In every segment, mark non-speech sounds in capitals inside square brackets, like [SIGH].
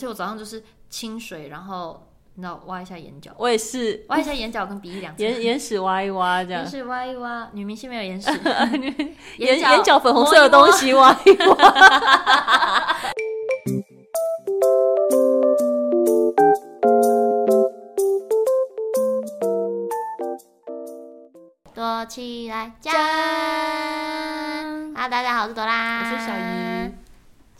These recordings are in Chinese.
且我早上就是清水，然后你知道挖一下眼角，我也是挖一下眼角跟鼻翼两眼眼屎挖一挖这样，眼屎挖一挖，女明星没有眼屎 [LAUGHS] [LAUGHS] 眼眼角粉红色的东西挖一挖。躲起来讲啊！大家好，我是朵拉，我是小鱼。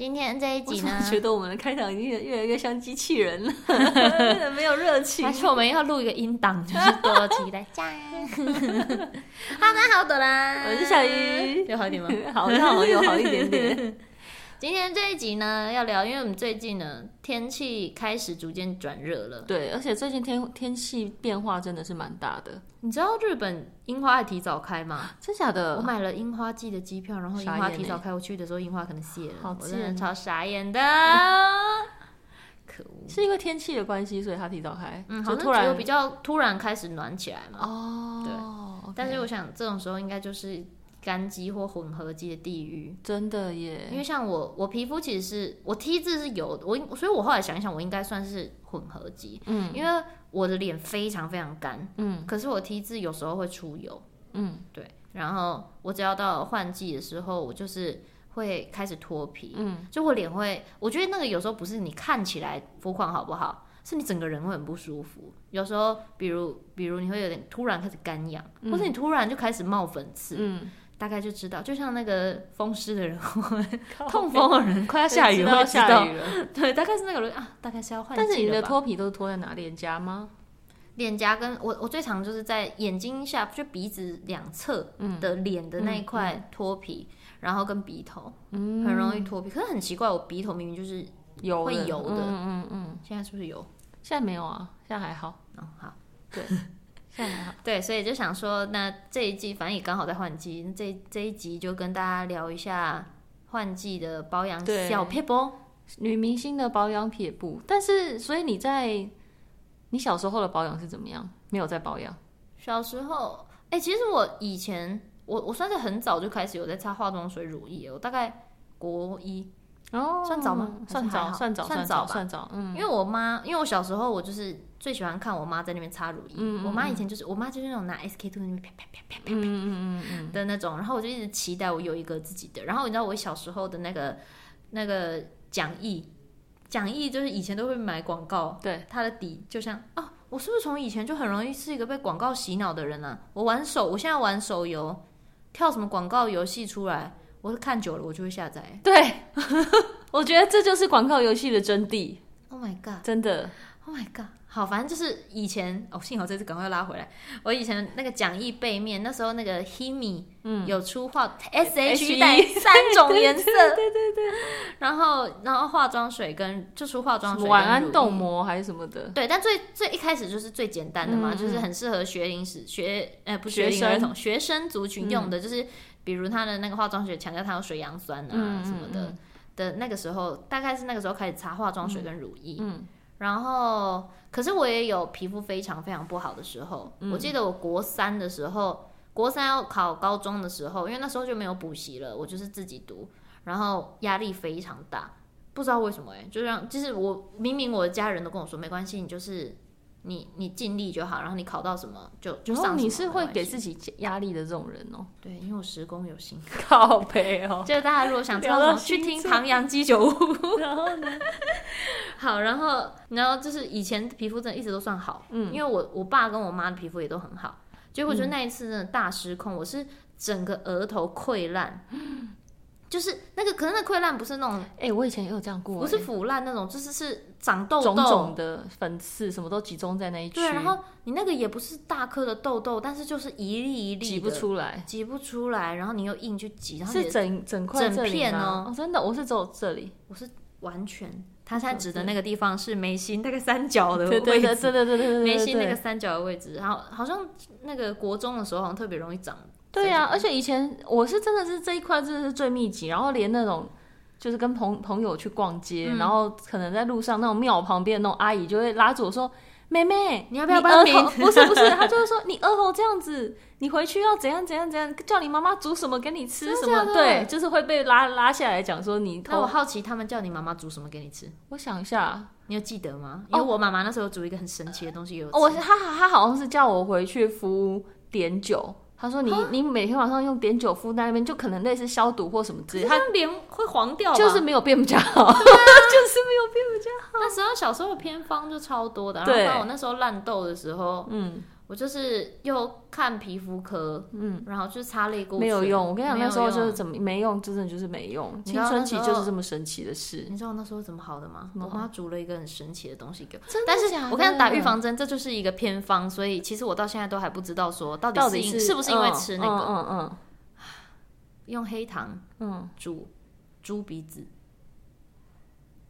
今天这一集呢，我觉得我们的开场已经越来越像机器人了，[LAUGHS] 没有热情。还是我们要录一个音档，就是躲起来讲。[LAUGHS] 哈喽，好，朵拉，我是小鱼，[LAUGHS] 有好一点吗？好像好有好一点点。今天这一集呢，要聊，因为我们最近呢，天气开始逐渐转热了。对，而且最近天天气变化真的是蛮大的。你知道日本樱花还提早开吗？真假的？我买了樱花季的机票，然后樱花提早开，我去的时候樱花可能谢了，好我真的超傻眼的。[LAUGHS] 可恶！是因为天气的关系，所以它提早开。嗯，好像突然比较突然开始暖起来嘛。哦，对。Okay 但是我想这种时候应该就是。干肌或混合肌的地狱，真的耶！因为像我，我皮肤其实是我 T 字是有的，我所以，我后来想一想，我应该算是混合肌。嗯，因为我的脸非常非常干，嗯，可是我 T 字有时候会出油，嗯，对。然后我只要到换季的时候，我就是会开始脱皮，嗯，就我脸会，我觉得那个有时候不是你看起来肤况好不好，是你整个人会很不舒服。有时候，比如比如你会有点突然开始干痒，嗯，或者你突然就开始冒粉刺，嗯。大概就知道，就像那个风湿的人，痛风的人，快要下雨了，下雨了。对，大概是那个人啊，大概是要换。但是你的脱皮都是脱在哪？脸颊吗？脸颊跟我，我最常就是在眼睛下，就鼻子两侧的脸的那一块脱皮，嗯嗯嗯、然后跟鼻头，嗯、很容易脱皮。可是很奇怪，我鼻头明明就是油会油的，嗯嗯嗯。嗯现在是不是油？现在没有啊，现在还好。嗯，好，对。对，所以就想说，那这一季反正也刚好在换季，这这一集就跟大家聊一下换季的保养小撇步，女明星的保养撇步。但是，所以你在你小时候的保养是怎么样？没有在保养？小时候，哎、欸，其实我以前我我算是很早就开始有在擦化妆水、乳液，我大概国一。哦，算早吗？算早，算早，算早，算早。嗯，因为我妈，因为我小时候我就是最喜欢看我妈在那边擦乳液。嗯，我妈以前就是，我妈就是那种拿 SK two 那边啪啪啪啪啪啪，嗯嗯嗯的那种。然后我就一直期待我有一个自己的。然后你知道我小时候的那个那个讲义，讲义就是以前都会买广告，对，它的底就像哦，我是不是从以前就很容易是一个被广告洗脑的人啊？我玩手，我现在玩手游，跳什么广告游戏出来？我是看久了，我就会下载。对，[LAUGHS] 我觉得这就是广告游戏的真谛。Oh my god！真的，Oh my god！好，反正就是以前哦，幸好这次赶快拉回来。我以前那个讲义背面，那时候那个 Himi 嗯有出化 S H 带三种颜色，对对对对。然后然后化妆水跟就出化妆水，晚安冻膜还是什么的。对，但最最一开始就是最简单的嘛，就是很适合学龄时学呃不学龄儿童学生族群用的，就是。比如他的那个化妆水强调它有水杨酸啊什么的、的那个时候，大概是那个时候开始擦化妆水跟乳液。嗯，然后可是我也有皮肤非常非常不好的时候。嗯、我记得我国三的时候，国三要考高中的时候，因为那时候就没有补习了，我就是自己读，然后压力非常大，不知道为什么哎、欸，就让就是我明明我的家人都跟我说没关系，你就是。你你尽力就好，然后你考到什么就就上。你是会给自己压力的这种人哦。对，因为我十宫有心。[LAUGHS] 靠背哦。就是大家如果想知道什么，去听唐阳鸡酒屋。[LAUGHS] 然后呢？[LAUGHS] 好，然后然后就是以前皮肤真的一直都算好，嗯，因为我我爸跟我妈的皮肤也都很好，结果就那一次真的大失控，我是整个额头溃烂。就是那个，可是那溃烂不是那种，哎、欸，我以前也有这样过，不是腐烂那种，就是是长痘痘，肿肿的粉刺，什么都集中在那一区。对，然后你那个也不是大颗的痘痘，但是就是一粒一粒挤不出来，挤不出来，然后你又硬去挤，然后是整整块整片哦，哦，真的，我是只有这里，我是完全，他现在指的那个地方是眉心那个三角的位置，对对对对对对，眉心那个三角的位置，然后好像那个国中的时候好像特别容易长。对呀、啊，而且以前我是真的是这一块真的是最密集，然后连那种就是跟朋朋友去逛街，嗯、然后可能在路上那种庙旁边那种阿姨就会拉住我说：“妹妹，你要不要帮你？不是不是，她就是说你额头这样子，你回去要怎样怎样怎样，叫你妈妈煮什么给你吃什么？对，就是会被拉拉下来讲说你。那我好奇他们叫你妈妈煮什么给你吃？我想一下，你有记得吗？因为我妈妈那时候煮一个很神奇的东西有，哦我他他好像是叫我回去敷碘酒。他说你：“你你每天晚上用碘酒敷在那边，就可能类似消毒或什么之类的。他脸会黄掉，就是没有变比较好，啊、[LAUGHS] 就是没有变比较好。那时候小时候偏方就超多的，然后我那时候烂痘的时候，嗯。”我就是又看皮肤科，嗯，然后就擦泪过，没有用。我跟你讲，那时候就是怎么没用，真的就是没用。青春期就是这么神奇的事。你知道那时候怎么好的吗？我妈煮了一个很神奇的东西给我？但是我跟你打预防针，这就是一个偏方，所以其实我到现在都还不知道说到底是，到底是，是不是因为吃那个，嗯嗯，嗯，[SIGHS] 用黑糖，嗯，煮猪鼻子，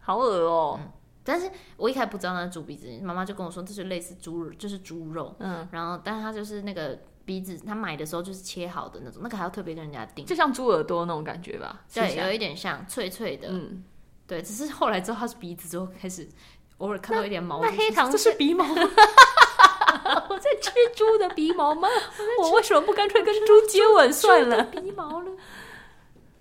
好恶哦、喔。嗯但是我一开始不知道那是猪鼻子，妈妈就跟我说这是类似猪，就是猪肉。嗯，然后但是它就是那个鼻子，他买的时候就是切好的那种，那个还要特别跟人家订，就像猪耳朵那种感觉吧？对，有一点像脆脆的。嗯，对，只是后来之后它是鼻子之后开始偶尔看到一点毛，那黑糖这是鼻毛吗？[LAUGHS] 我在吃猪的鼻毛吗？我，我为什么不干脆跟猪接吻算了？[LAUGHS] 鼻毛了。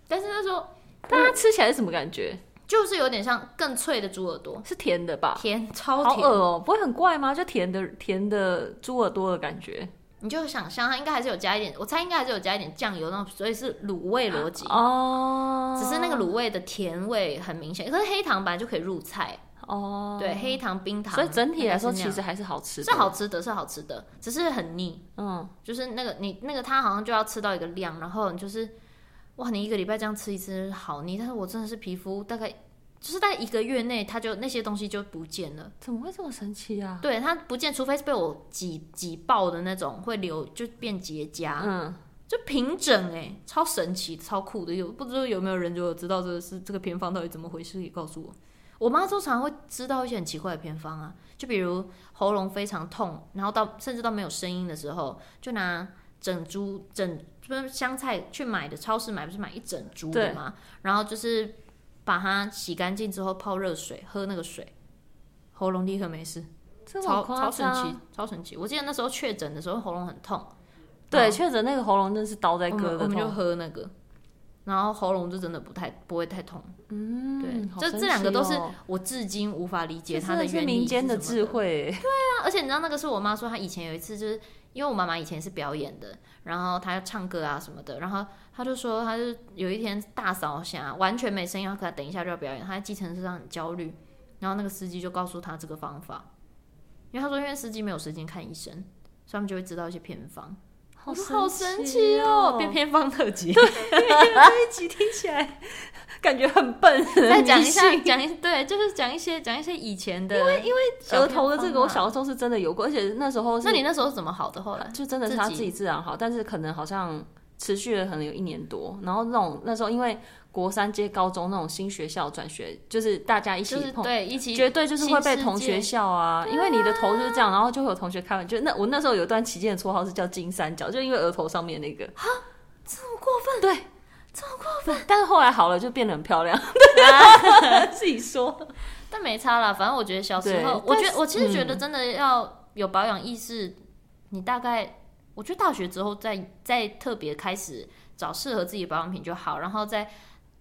但是那时候，但它吃起来是什么感觉？就是有点像更脆的猪耳朵，是甜的吧？甜，超甜哦，不会很怪吗？就甜的甜的猪耳朵的感觉，你就想象它应该还是有加一点，我猜应该还是有加一点酱油那种，所以是卤味逻辑哦。只是那个卤味的甜味很明显，可是黑糖本来就可以入菜哦。对，黑糖冰糖，所以整体来说其实还是好吃的，是好吃的，是好吃的，只是很腻。嗯，就是那个你那个它好像就要吃到一个量，然后你就是。哇，你一个礼拜这样吃一次好腻，但是我真的是皮肤大概就是在一个月内，它就那些东西就不见了。怎么会这么神奇啊？对，它不见，除非是被我挤挤爆的那种，会流就变结痂，嗯，就平整哎，超神奇，超酷的。有不知道有没有人就知道这个是这个偏方到底怎么回事？可以告诉我。我妈经常会知道一些很奇怪的偏方啊，就比如喉咙非常痛，然后到甚至到没有声音的时候，就拿整株整。不是香菜去买的，超市买不是买一整株的吗？然后就是把它洗干净之后泡热水喝那个水，喉咙立刻没事，超超神奇，超神奇！我记得那时候确诊的时候喉咙很痛，对，确诊那个喉咙真的是刀在割的痛，我们就喝那个，然后喉咙就真的不太不会太痛。嗯，对，这这两个都是我至今无法理解它的原理，民间的智慧。对啊，而且你知道那个是我妈说，她以前有一次就是。因为我妈妈以前是表演的，然后她要唱歌啊什么的，然后她就说，她就有一天大扫下完全没声音，可她等一下就要表演，她在计程车上很焦虑，然后那个司机就告诉她这个方法，因为他说因为司机没有时间看医生，所以他们就会知道一些偏方，好神奇哦，变偏方特辑，对，这一集听起来。感觉很笨，再讲一下，讲一对，就是讲一些讲一些以前的，因为因为额头的这个，我小的时候是真的有过，而且那时候，那你那时候是怎么好的？后来就真的是他自己自然好，但是可能好像持续了可能有一年多，然后那种那时候因为国三接高中那种新学校转学，就是大家一起碰，对，一起绝对就是会被同学笑啊，因为你的头就是这样，然后就会有同学开玩笑，就那我那时候有一段期间的绰号是叫金三角，就因为额头上面那个，哈，这么过分，对。超过分，但是后来好了，就变得很漂亮。[LAUGHS] 啊自己说，但没差啦。反正我觉得小时候，我觉得我其实觉得真的要有保养意识。嗯、你大概，我觉得大学之后再再特别开始找适合自己的保养品就好。然后在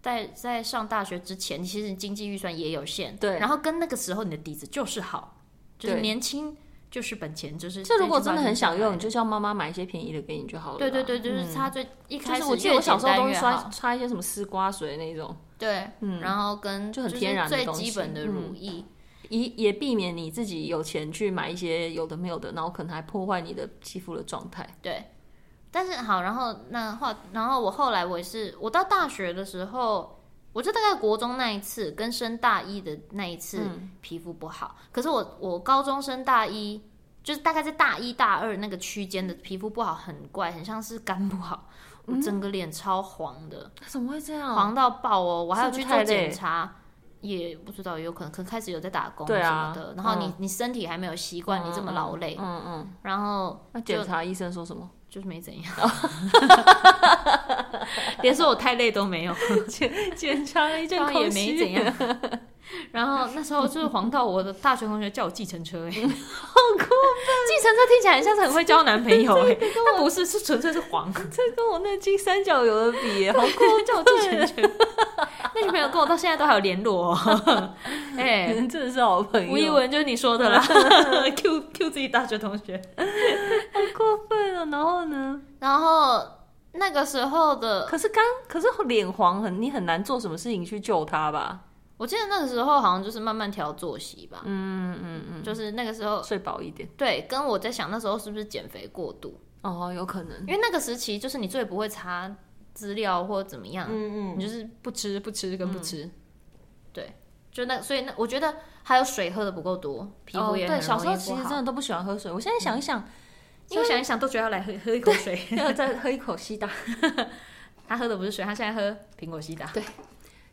在在上大学之前，其实经济预算也有限。对，然后跟那个时候你的底子就是好，就是年轻。就是本钱，就是这。如果真的很想用，你就叫妈妈买一些便宜的给你就好了。对对对，就是擦最一开始，我记得我小时候都是刷擦一些什么丝瓜水那种。对，嗯，然后跟就很天然的最基本的乳液，也也避免你自己有钱去买一些有的没有的，然后可能还破坏你的肌肤的状态。对，但是好，然后那话，然后我后来我也是，我到大学的时候，我就大概国中那一次跟升大一的那一次皮肤不好，可是我我高中升大一。就是大概在大一、大二那个区间的皮肤不好，很怪，很像是肝不好，我整个脸超黄的。怎么会这样？黄到爆哦！我还要去做检查，也不知道，有可能可能开始有在打工什么的。然后你你身体还没有习惯你这么劳累，嗯嗯。然后那检查医生说什么？就是没怎样，[LAUGHS] 连说我太累都没有。[LAUGHS] 检检查了一 [LAUGHS] 阵也没怎样。然后那时候就是黄到我的大学同学叫我计程车，哎，[LAUGHS] 好过分！计程车听起来很像是很会交男朋友，[LAUGHS] 哎，但不是，是纯粹是黄，这跟我那金三角有的比，[LAUGHS] 好过分！叫我计程车，那女朋友跟我到现在都还有联络，哎，真的是好朋友。吴一文就是你说的啦，Q Q 自己大学同学，好过分了。然后呢？然后那个时候的，可是刚，可是脸黄很，你很难做什么事情去救他吧？我记得那个时候好像就是慢慢调作息吧，嗯嗯嗯，就是那个时候睡饱一点。对，跟我在想那时候是不是减肥过度？哦，有可能，因为那个时期就是你最不会查资料或怎么样，嗯嗯，你就是不吃不吃跟不吃，嗯、对，就那所以那我觉得还有水喝的不够多，皮肤也。对，小时候其实真的都不喜欢喝水，我现在想一想，因为想一想都觉得要来喝喝一口水，[LAUGHS] 要再喝一口西打。[LAUGHS] 他喝的不是水，他现在喝苹果西打。对。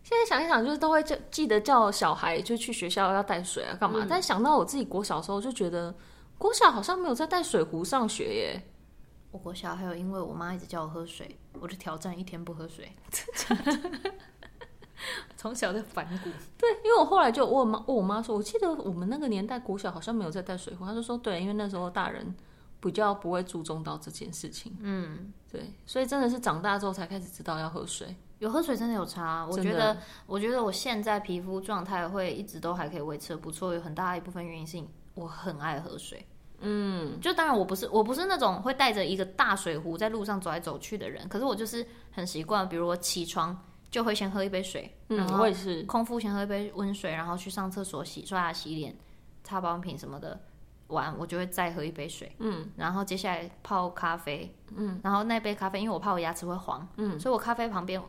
现在想一想，就是都会叫记得叫小孩就去学校要带水啊，干嘛？嗯、但想到我自己国小的时候，就觉得国小好像没有在带水壶上学耶。我国小还有，因为我妈一直叫我喝水，我就挑战一天不喝水。[LAUGHS] 从小就反骨。对，因为我后来就问我妈，问我妈说，我记得我们那个年代国小好像没有在带水壶，她就说对，因为那时候大人比较不会注重到这件事情。嗯，对，所以真的是长大之后才开始知道要喝水。有喝水真的有差，我觉得，我觉得我现在皮肤状态会一直都还可以维持得不错，有很大一部分原因是我很爱喝水。嗯，就当然我不是我不是那种会带着一个大水壶在路上走来走去的人，可是我就是很习惯，比如我起床就会先喝一杯水，然后我也是空腹先喝一杯温水，然后去上厕所洗刷牙、洗脸、擦保养品什么的，完我就会再喝一杯水。嗯，然后接下来泡咖啡，嗯，然后那杯咖啡因为我怕我牙齿会黄，嗯，所以我咖啡旁边。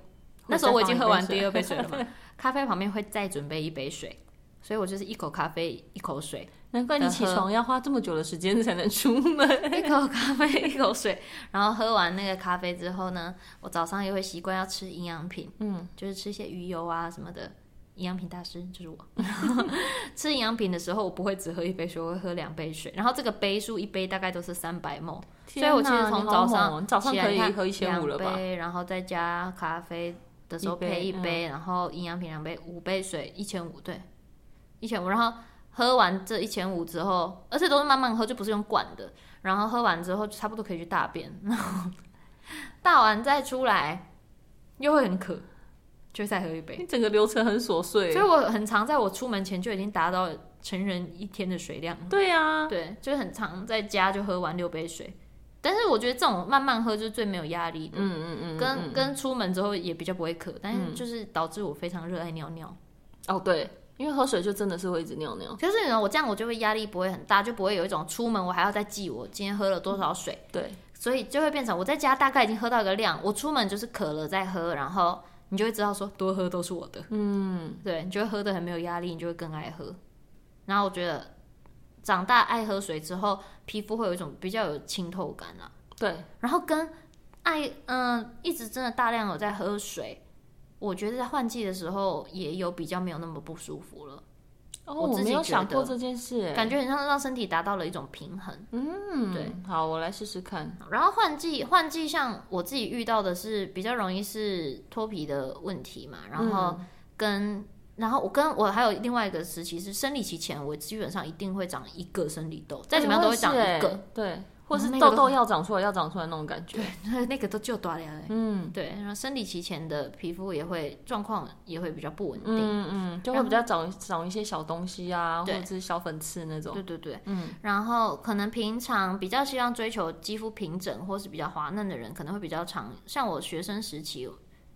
那时候我已经喝完第二杯水了嘛，[LAUGHS] 咖啡旁边会再准备一杯水，所以我就是一口咖啡一口水。难怪你起床要花这么久的时间才能出门。[LAUGHS] 一口咖啡一口水，然后喝完那个咖啡之后呢，我早上也会习惯要吃营养品，嗯，就是吃一些鱼油啊什么的。营养品大师就是我。[LAUGHS] 吃营养品的时候，我不会只喝一杯水，我会喝两杯水。然后这个杯数一杯大概都是三百 ml，所以我其实从早上早上可以喝一千五了吧？然后再加咖啡。的时候配一杯，一杯嗯、然后营养品两杯，五杯水一千五，对，一千五。然后喝完这一千五之后，而且都是慢慢喝，就不是用灌的。然后喝完之后，差不多可以去大便。然后 [LAUGHS] 大完再出来，又会很渴，就再喝一杯。整个流程很琐碎，所以我很常在我出门前就已经达到成人一天的水量。对呀、啊，对，就是很常在家就喝完六杯水。但是我觉得这种慢慢喝就是最没有压力的，嗯嗯嗯，跟跟出门之后也比较不会渴，但是就是导致我非常热爱尿尿。哦，对，因为喝水就真的是会一直尿尿。可是呢，我这样我就会压力不会很大，就不会有一种出门我还要再记我今天喝了多少水。对，所以就会变成我在家大概已经喝到一个量，我出门就是渴了再喝，然后你就会知道说多喝都是我的。嗯，对，你就会喝的很没有压力，你就会更爱喝。然后我觉得长大爱喝水之后，皮肤会有一种比较有清透感啦。对，然后跟爱嗯、呃，一直真的大量有在喝水，我觉得在换季的时候也有比较没有那么不舒服了。哦，我没有想过这件事，感觉很像让身体达到了一种平衡。嗯，对，好，我来试试看。然后换季，换季像我自己遇到的是比较容易是脱皮的问题嘛，然后跟、嗯、然后我跟我还有另外一个时期是生理期前，我基本上一定会长一个生理痘，再怎么样都会长一个，对。或是痘痘要长出来，要长出来那种感觉。对，那 [LAUGHS] 个都就大了。嗯，对。然后生理期前的皮肤也会状况也会比较不稳定。嗯嗯，就会比较长长一些小东西啊，或者是小粉刺那种。对对对。嗯。然后可能平常比较希望追求肌肤平整或是比较滑嫩的人，可能会比较长。像我学生时期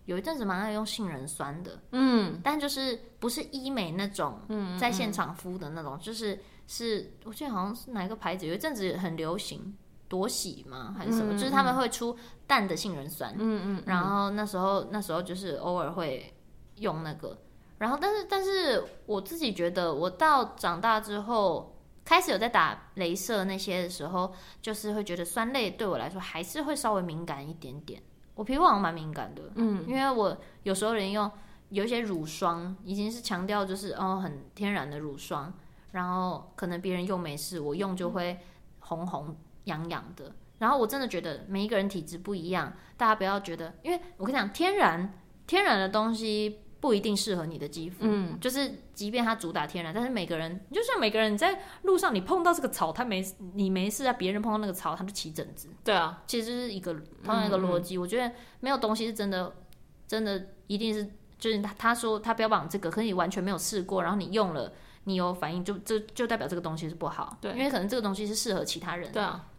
有一阵子蛮爱用杏仁酸的。嗯。但就是不是医美那种，在现场敷的那种，就是。是，我记得好像是哪一个牌子，有一阵子很流行朵喜吗？还是什么？嗯、就是他们会出淡的杏仁酸，嗯嗯，嗯，然后那时候那时候就是偶尔会用那个，然后但是但是我自己觉得，我到长大之后开始有在打镭射那些的时候，就是会觉得酸类对我来说还是会稍微敏感一点点。我皮肤好像蛮敏感的，嗯，因为我有时候人用有一些乳霜，已经是强调就是哦很天然的乳霜。然后可能别人用没事，我用就会红红痒痒的。然后我真的觉得每一个人体质不一样，大家不要觉得，因为我跟你讲，天然天然的东西不一定适合你的肌肤。嗯，就是即便它主打天然，但是每个人就像每个人你在路上你碰到这个草，它没你没事啊，别人碰到那个草，他就起疹子。对啊，其实是一个同样一个逻辑。嗯嗯，我觉得没有东西是真的，真的一定是就是他他说他标榜这个，可是你完全没有试过，然后你用了，你有反应，就这就，就代表这个东西是不好。对，因为可能这个东西是适合其他人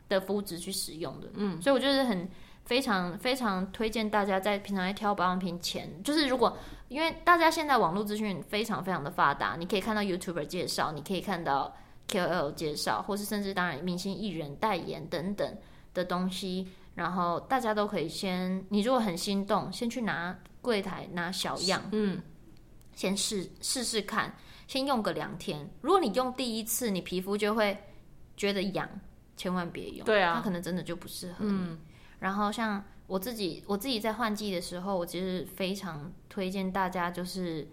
的肤质去使用的。嗯，所以我就是很。非常非常推荐大家在平常在挑保养品前，就是如果因为大家现在网络资讯非常非常的发达，你可以看到 YouTuber 介绍，你可以看到 KOL 介绍，或是甚至当然明星艺人代言等等的东西，然后大家都可以先，你如果很心动，先去拿柜台拿小样，嗯，先试试试看，先用个两天。如果你用第一次，你皮肤就会觉得痒，千万别用，对啊，它可能真的就不适合你。嗯然后像我自己，我自己在换季的时候，我其实非常推荐大家，就是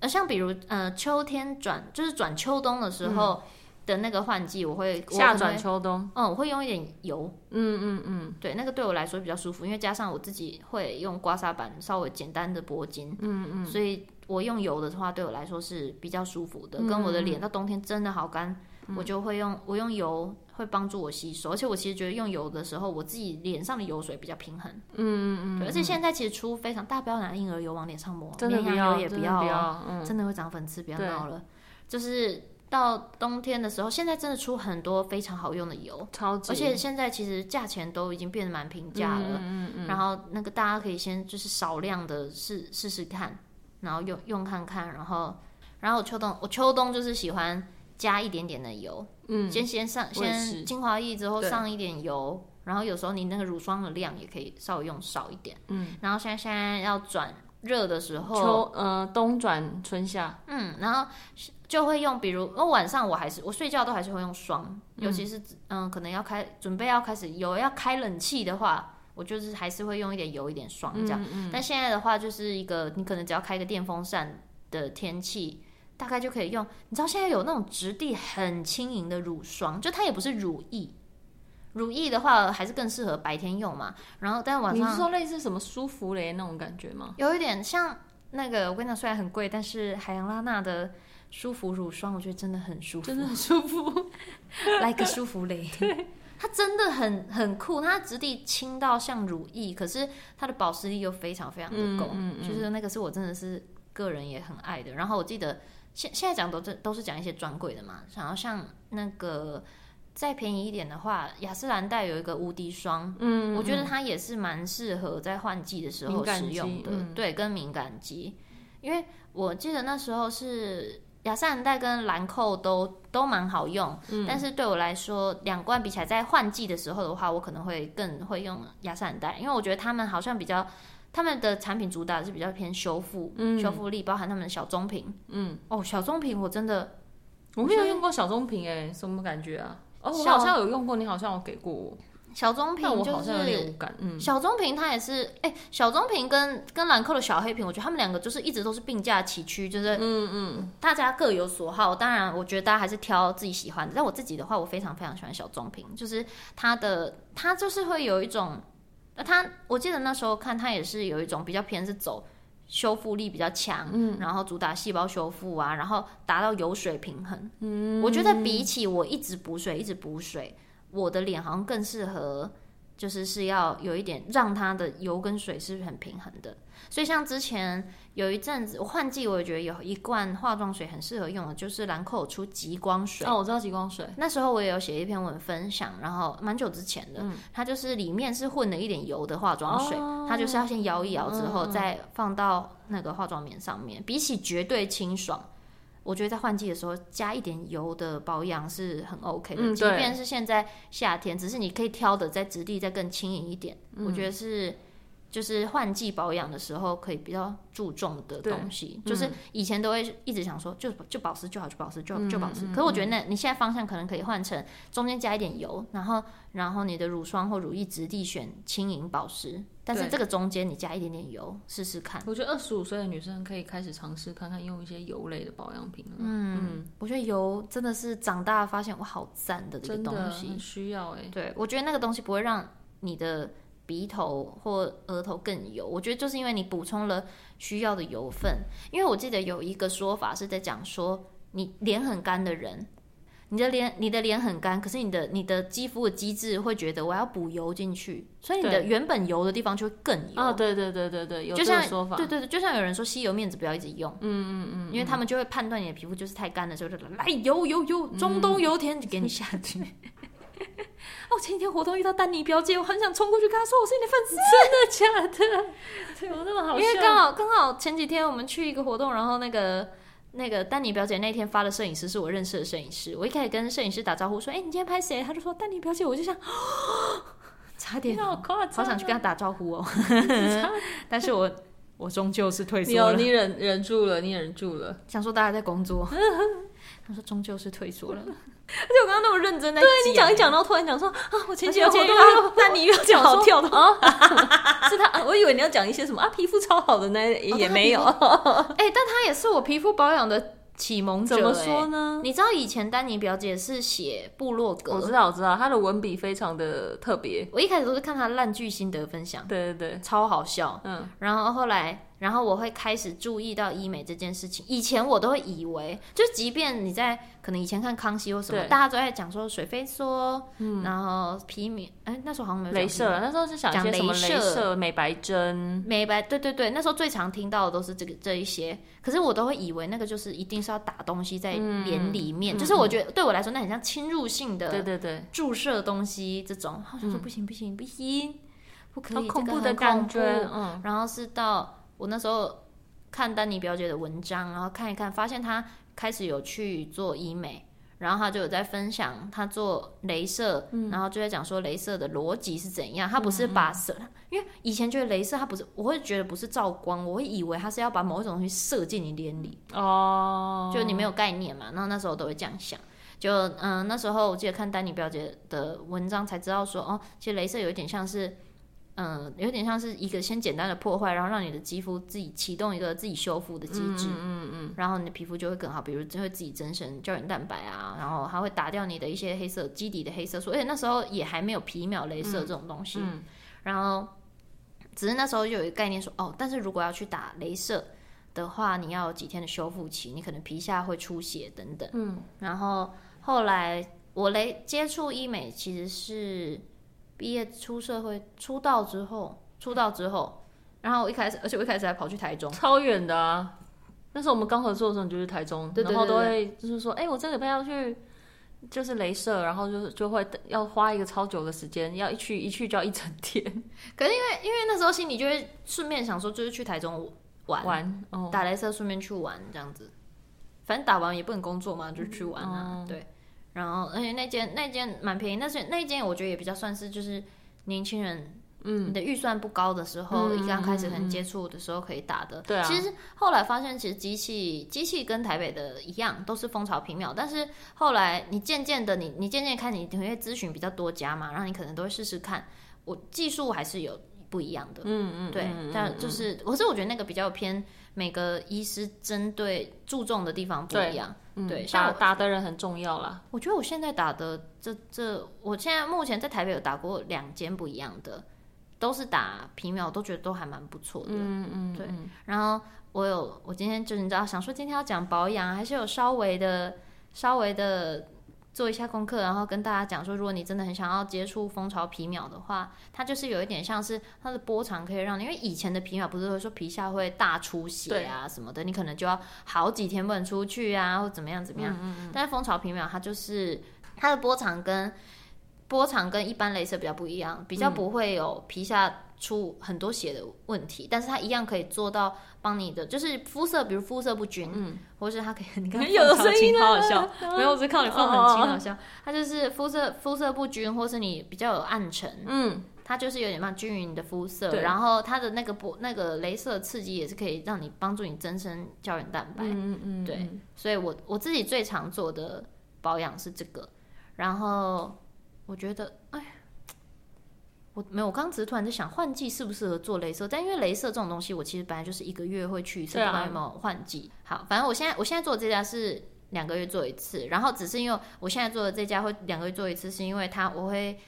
呃，像比如呃，秋天转就是转秋冬的时候的那个换季，我会夏转秋冬，嗯，我会用一点油，嗯嗯嗯，对，那个对我来说比较舒服，因为加上我自己会用刮痧板稍微简单的拨筋，嗯嗯，所以我用油的话对我来说是比较舒服的，跟我的脸到冬天真的好干，我就会用我用油。会帮助我吸收，而且我其实觉得用油的时候，我自己脸上的油水比较平衡。嗯嗯嗯。而且现在其实出非常大，不要拿婴儿油往脸上抹，真的不要，也不要，哦，真的，真的会长粉刺，不要闹了。就是到冬天的时候，现在真的出很多非常好用的油，超级。而且现在其实价钱都已经变得蛮平价了。嗯嗯嗯。然后那个大家可以先就是少量的试试试看，然后用用看看，然后然后秋冬我秋冬就是喜欢。加一点点的油，嗯，先先上先精华液之后上一点油，然后有时候你那个乳霜的量也可以稍微用少一点，嗯，然后现在现在要转热的时候，秋呃冬转春夏，嗯，然后就会用，比如我晚上我还是我睡觉都还是会用霜，尤其是嗯、呃、可能要开准备要开始有要开冷气的话，我就是还是会用一点油一点霜这样，嗯嗯，但现在的话就是一个你可能只要开个电风扇的天气。大概就可以用，你知道现在有那种质地很轻盈的乳霜，就它也不是乳液，乳液的话还是更适合白天用嘛。然后但晚上，你是说类似什么舒芙蕾那种感觉吗？有一点像那个，我跟你讲，虽然很贵，但是海洋拉娜的舒芙乳霜，我觉得真的很舒服，真的很舒服，[LAUGHS] 来个舒芙蕾。[LAUGHS] 对，它真的很很酷，它质地轻到像乳液，可是它的保湿力又非常非常的够，嗯嗯嗯，就是那个是我真的是个人也很爱的。然后我记得。现现在讲都是都是讲一些专柜的嘛，然后像那个再便宜一点的话，雅诗兰黛有一个无敌霜，嗯，我觉得它也是蛮适合在换季的时候使用的，嗯、对，跟敏感肌，因为我记得那时候是雅诗兰黛跟兰蔻都都蛮好用，嗯，但是对我来说，两罐比起来，在换季的时候的话，我可能会更会用雅诗兰黛，因为我觉得他们好像比较。他们的产品主打的是比较偏修复，嗯、修复力，包含他们的小棕瓶。嗯，哦，小棕瓶我真的我没有用过小棕瓶诶，什么感觉啊？哦，我好像有用过，你好像有给过我小棕瓶，就是，我好像有点无感。嗯，小棕瓶它也是，哎、欸，小棕瓶跟跟兰蔻的小黑瓶，我觉得他们两个就是一直都是并驾齐驱，就是嗯嗯，大家各有所好。当然，我觉得大家还是挑自己喜欢的。但我自己的话，我非常非常喜欢小棕瓶，就是它的它就是会有一种。那它，我记得那时候看它也是有一种比较偏是走修复力比较强，嗯，然后主打细胞修复啊，然后达到油水平衡。嗯，我觉得比起我一直补水一直补水，我的脸好像更适合，就是是要有一点让它的油跟水是很平衡的。所以像之前有一阵子我换季，我也觉得有一罐化妆水很适合用的，就是兰蔻出极光水。哦，我知道极光水。那时候我也有写一篇文分享，然后蛮久之前的，嗯、它就是里面是混了一点油的化妆水，哦、它就是要先摇一摇之后再放到那个化妆棉上面。嗯、比起绝对清爽，我觉得在换季的时候加一点油的保养是很 OK 的。嗯、即便是现在夏天，只是你可以挑的在质地再更轻盈一点，嗯、我觉得是。就是换季保养的时候，可以比较注重的东西，就是以前都会一直想说，就就保湿就好，就保湿就就保湿。嗯、可是我觉得那你现在方向可能可以换成中间加一点油，然后然后你的乳霜或乳液质地选轻盈保湿，但是这个中间你加一点点油试试看。我觉得二十五岁的女生可以开始尝试看看用一些油类的保养品了。嗯，嗯我觉得油真的是长大发现我好赞的这个东西，需要哎、欸。对，我觉得那个东西不会让你的。鼻头或额头更油。我觉得就是因为你补充了需要的油分。因为我记得有一个说法是在讲说，你脸很干的人。你的脸，你的脸很干，可是你的你的肌肤的机制会觉得我要补油进去，所以你的原本油的地方就会更油。哦，对对对对对，有这个说法。对对对，就像有人说吸油面子不要一直用，嗯嗯嗯，因为他们就会判断你的皮肤就是太干的时候，就来油油油，中东油田就给你下去。[LAUGHS] 哦，前几天活动遇到丹尼表姐，我很想冲过去跟她说我是你的粉丝，真的假的？怎么那么好笑。因为刚好刚好前几天我们去一个活动，然后那个。那个丹尼表姐那天发的摄影师是我认识的摄影师，我一开始跟摄影师打招呼说：“哎、欸，你今天拍谁？”他就说：“丹尼表姐。”我就想，[GASPS] 差点，好想去跟他打招呼哦。但是我我终究是退缩了。你忍忍住了，你忍住了，想说大家在工作。[LAUGHS] 他说终究是退缩了。[LAUGHS] 而且我刚刚那么认真在，对你讲一讲，然后突然讲说啊，我前几天我都丹妮表姐好跳的啊，[LAUGHS] 是他，我以为你要讲一些什么啊，皮肤超好的呢也没有，[LAUGHS] 哎、但他也是我皮肤保养的启蒙者，怎么说呢？你知道以前丹尼表姐是写部落格，我知道，我知道，她的文笔非常的特别。我一开始都是看她烂剧心得分享，对对对，超好笑，嗯，然后后来。然后我会开始注意到医美这件事情。以前我都会以为，就即便你在可能以前看康熙或什么，大家都在讲说水飞梭，嗯，然后皮秒，哎，那时候好像没有镭射，那时候是想讲什么镭射、美白针、美白，对对对，那时候最常听到的都是这个这一些。可是我都会以为那个就是一定是要打东西在脸里面，嗯、就是我觉得对我来说那很像侵入性的，对对对，注射东西这种。我就说不行不行不行，不可以，好恐怖的感觉。嗯，然后是到。我那时候看丹尼表姐的文章，然后看一看，发现她开始有去做医美，然后她就有在分享她做镭射，嗯、然后就在讲说镭射的逻辑是怎样。她不是把射，嗯嗯因为以前觉得镭射它不是，我会觉得不是照光，我会以为它是要把某一种东西射进你脸里哦，就你没有概念嘛。然后那时候都会这样想，就嗯，那时候我记得看丹尼表姐的文章才知道说，哦，其实镭射有一点像是。嗯，有点像是一个先简单的破坏，然后让你的肌肤自己启动一个自己修复的机制，嗯嗯，嗯然后你的皮肤就会更好，比如就会自己增生胶原蛋白啊，然后还会打掉你的一些黑色基底的黑色素，而且那时候也还没有皮秒镭射这种东西，嗯。嗯、然后只是那时候就有一个概念说，哦，但是如果要去打镭射的话，你要有几天的修复期，你可能皮下会出血等等，嗯，然后后来我雷接触医美其实是。毕业出社会出道之后，出道之后，然后我一开始，而且我一开始还跑去台中，超远的啊！那时候我们刚合作的时候，你就是台中，对对对对，然后都会就是说，哎、欸，我这个礼拜要去，就是镭射，然后就是就会要花一个超久的时间，要一去一去就要一整天。可是因为因为那时候心里就会顺便想说，就是去台中玩玩，哦、打镭射顺便去玩这样子，反正打完也不能工作嘛，就是去玩啊，嗯、对。然后，而且那间那间蛮便宜，但是那间我觉得也比较算是就是年轻人，嗯，你的预算不高的时候，一刚开始可能接触的时候可以打的。对啊。其实后来发现，其实机器机器跟台北的一样，都是蜂巢皮秒。但是后来你渐渐的，你你渐渐看，你你会咨询比较多家嘛，然后你可能都会试试看。我技术还是有不一样的，嗯嗯，对。但就是，可是我觉得那个比较偏每个医师针对注重的地方不一样。对，像我打的人很重要啦。我觉得我现在打的这这，我现在目前在台北有打过两间不一样的，都是打皮秒，都觉得都还蛮不错的。嗯嗯，对。然后我有，我今天就是你知道，想说今天要讲保养，还是有稍微的稍微的。做一下功课，然后跟大家讲说，如果你真的很想要接触蜂巢皮秒的话，它就是有一点像是它的波长可以让你，因为以前的皮秒不是会说皮下会大出血啊什么的，你可能就要好几天不能出去啊，或怎么样怎么样。嗯嗯嗯，但是蜂巢皮秒它就是它的波长跟波长跟一般镭射比较不一样，比较不会有皮下出很多血的问题，嗯、但是它一样可以做到帮你的，就是肤色，比如肤色不均，嗯，或是它可以，你看 [LAUGHS] 有声音，好好笑，没有，我是靠你放很轻，好笑。[LAUGHS] 它就是肤色肤色不均，或是你比较有暗沉，嗯，它就是有点像均匀的肤色，然后它的那个波那个镭射刺激也是可以让你帮助你增生胶原蛋白，嗯嗯，嗯。对，所以我我自己最常做的保养是这个，然后我觉得，哎。我没有，我刚刚只是突然在想换季适不适合做镭射，但因为镭射这种东西，我其实本来就是一个月会去一次，不知道有没有换季。好，反正我现在我现在做的这家是两个月做一次，然后只是因为我现在做的这家会两个月做一次，是因为它我会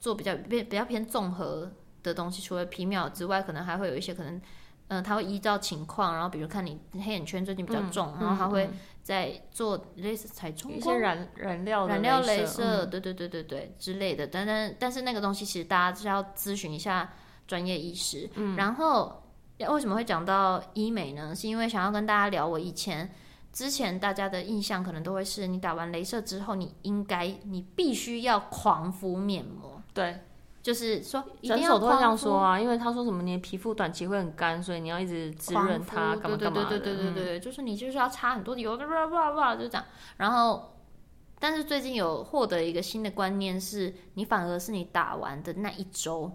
做比较比比较偏综合的东西，除了皮秒之外，可能还会有一些可能，嗯、呃，他会依照情况，然后比如看你黑眼圈最近比较重，嗯、然后它会再做类似彩冲光、一些染染料染料镭射，对对对对对之类的。但但但是那个东西其实大家是要咨询一下专业医师。嗯，然后为什么会讲到医美呢？是因为想要跟大家聊我以前。之前大家的印象可能都会是你打完镭射之后，你应该你必须要狂敷面膜。对，就是说诊所都会这样说啊，因为他说什么你的皮肤短期会很干，所以你要一直滋润它，干嘛干嘛的。对对对对对对对，嗯、就是你就是要擦很多的油，叭叭叭叭就这样。然后，但是最近有获得一个新的观念是，你反而是你打完的那一周，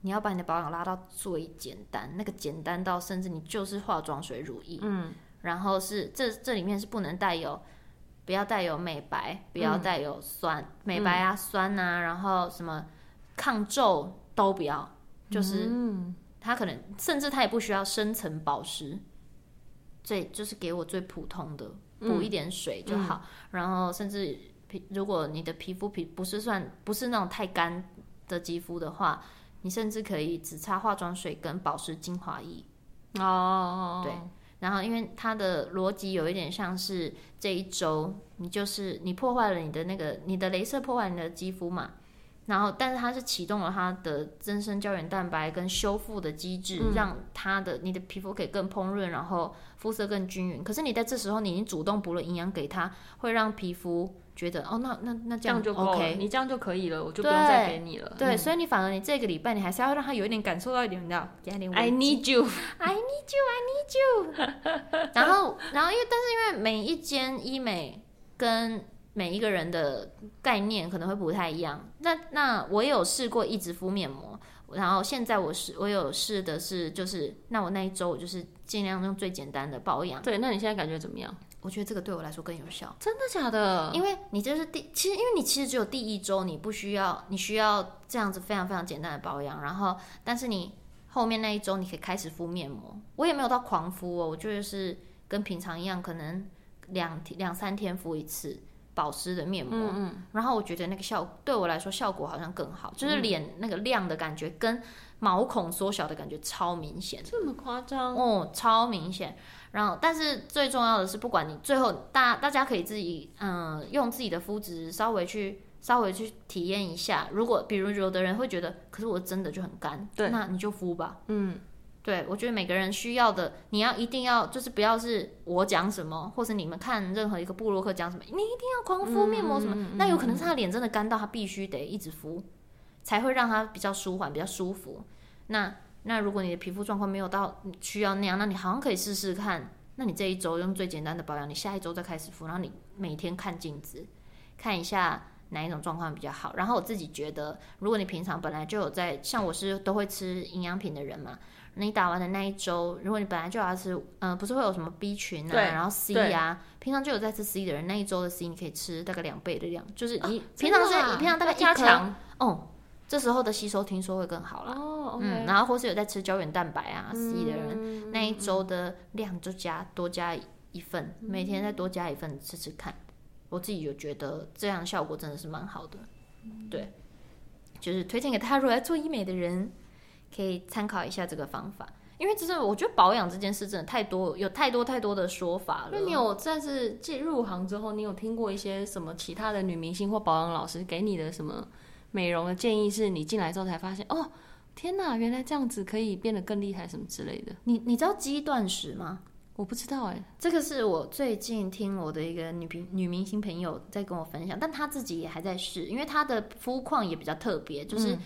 你要把你的保养拉到最简单，那个简单到甚至你就是化妆水、乳液。嗯。然后是这这里面是不能带有，不要带有美白，不要带有酸、嗯、美白啊、酸啊，然后什么抗皱都不要，就是它可能甚至它也不需要深层保湿，最就是给我最普通的补一点水就好。嗯、然后甚至皮，如果你的皮肤皮不是算不是那种太干的肌肤的话，你甚至可以只擦化妆水跟保湿精华液。哦，对。然后，因为它的逻辑有一点像是这一周，你就是你破坏了你的那个你的镭射破坏你的肌肤嘛，然后但是它是启动了它的增生胶原蛋白跟修复的机制，嗯、让它的你的皮肤可以更烹润，然后肤色更均匀。可是你在这时候你已经主动补了营养给它，会让皮肤。觉得哦，那那那这样，就 OK，你这样就可以了，我就不用再给你了。对，所以你反而你这个礼拜你还是要让他有一点感受到一点，你知道，I need you，I need you，I need you。[LAUGHS] 然后，然后因为但是因为每一间医美跟每一个人的概念可能会不太一样。那那我也有试过一直敷面膜，然后现在我是我有试的是就是那我那一周我就是尽量用最简单的保养。对，那你现在感觉怎么样？我觉得这个对我来说更有效，真的假的？因为你这是第，其实因为你其实只有第一周，你不需要，你需要这样子非常非常简单的保养，然后，但是你后面那一周你可以开始敷面膜，我也没有到狂敷哦，我就是跟平常一样，可能两天两三天敷一次保湿的面膜，嗯嗯，然后我觉得那个效果对我来说效果好像更好，就是脸那个亮的感觉跟毛孔缩小的感觉超明显，这么夸张哦，超明显。然后，但是最重要的是，不管你最后大大家可以自己嗯用自己的肤质稍微去稍微去体验一下。如果比如有的人会觉得，可是我真的就很干，对，那你就敷吧。嗯，对，我觉得每个人需要的，你要一定要就是不要是我讲什么，或是你们看任何一个部落客讲什么，你一定要狂敷面膜什么，嗯、那有可能是他脸真的干到他必须得一直敷，才会让他比较舒缓、比较舒服。那那如果你的皮肤状况没有到需要那样，那你好像可以试试看。那你这一周用最简单的保养，你下一周再开始敷，然后你每天看镜子，看一下哪一种状况比较好。然后我自己觉得，如果你平常本来就有在，像我是都会吃营养品的人嘛，你打完的那一周，如果你本来就要吃，嗯、呃，不是会有什么 B 群啊，然后 C 呀、啊，平常就有在吃 C 的人，那一周的 C 你可以吃大概两倍的量，就是你、哦、平常是，你平常大概加强哦。这时候的吸收听说会更好了，oh, okay. 嗯，然后或是有在吃胶原蛋白啊、嗯、C 的人，那一周的量就加多加一份，嗯、每天再多加一份吃吃看。我自己就觉得这样效果真的是蛮好的，嗯、对，就是推荐给他如果来做医美的人，可以参考一下这个方法。因为真的，我觉得保养这件事真的太多，有太多太多的说法了。那你有在是进入行之后，你有听过一些什么其他的女明星或保养老师给你的什么？美容的建议是你进来之后才发现哦，天哪，原来这样子可以变得更厉害什么之类的。你你知道肌断食吗？我不知道哎、欸，这个是我最近听我的一个女平女明星朋友在跟我分享，但她自己也还在试，因为她的肤况也比较特别，就是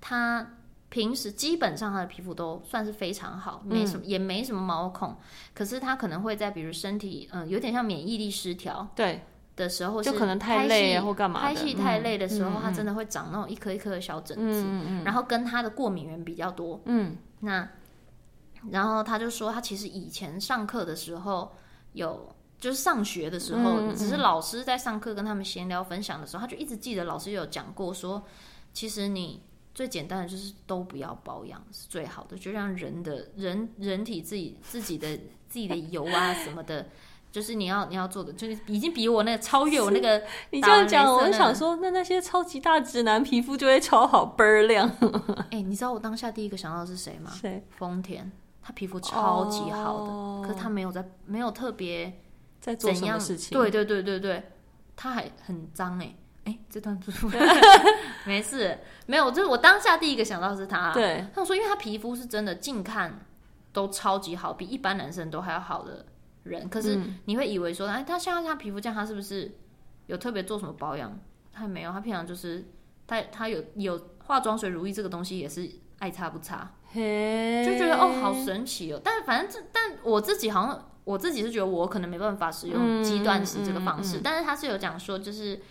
她平时基本上他的皮肤都算是非常好，没什么、嗯、也没什么毛孔，可是他可能会在比如身体嗯有点像免疫力失调，对。的时候，就可能太累或干嘛，拍戏太累的时候，他真的会长那种一颗一颗的小疹子，然后跟他的过敏源比较多。嗯，那然后他就说，他其实以前上课的时候有，就是上学的时候，嗯、只是老师在上课跟他们闲聊分享的时候，他就一直记得老师有讲过说，其实你最简单的就是都不要保养是最好的，就让人的人人体自己自己的自己的油啊什么的。就是你要你要做的，就是已经比我那个超越我那个。你这样讲，我就想说，那那些超级大直男皮肤就会超好倍儿亮。[LAUGHS] 哎、欸，你知道我当下第一个想到的是谁吗？谁？丰田，他皮肤超级好的，哦、可是他没有在，没有特别在做什么事情。对对对对对，他还很脏哎。哎、欸，这段不是 [LAUGHS] [LAUGHS] 没事，没有，就是我当下第一个想到是他。对，他说，因为他皮肤是真的近看都超级好，比一般男生都还要好的人。可是你会以为说，哎、嗯，他像他皮肤这样，他是不是有特别做什么保养？他没有，他平常就是他他有有化妆水、乳液这个东西也是爱擦不擦，嘿就觉得哦，好神奇哦。但反正这，但我自己好像我自己是觉得我可能没办法使用肌断食这个方式，嗯嗯嗯、但是他是有讲说就是。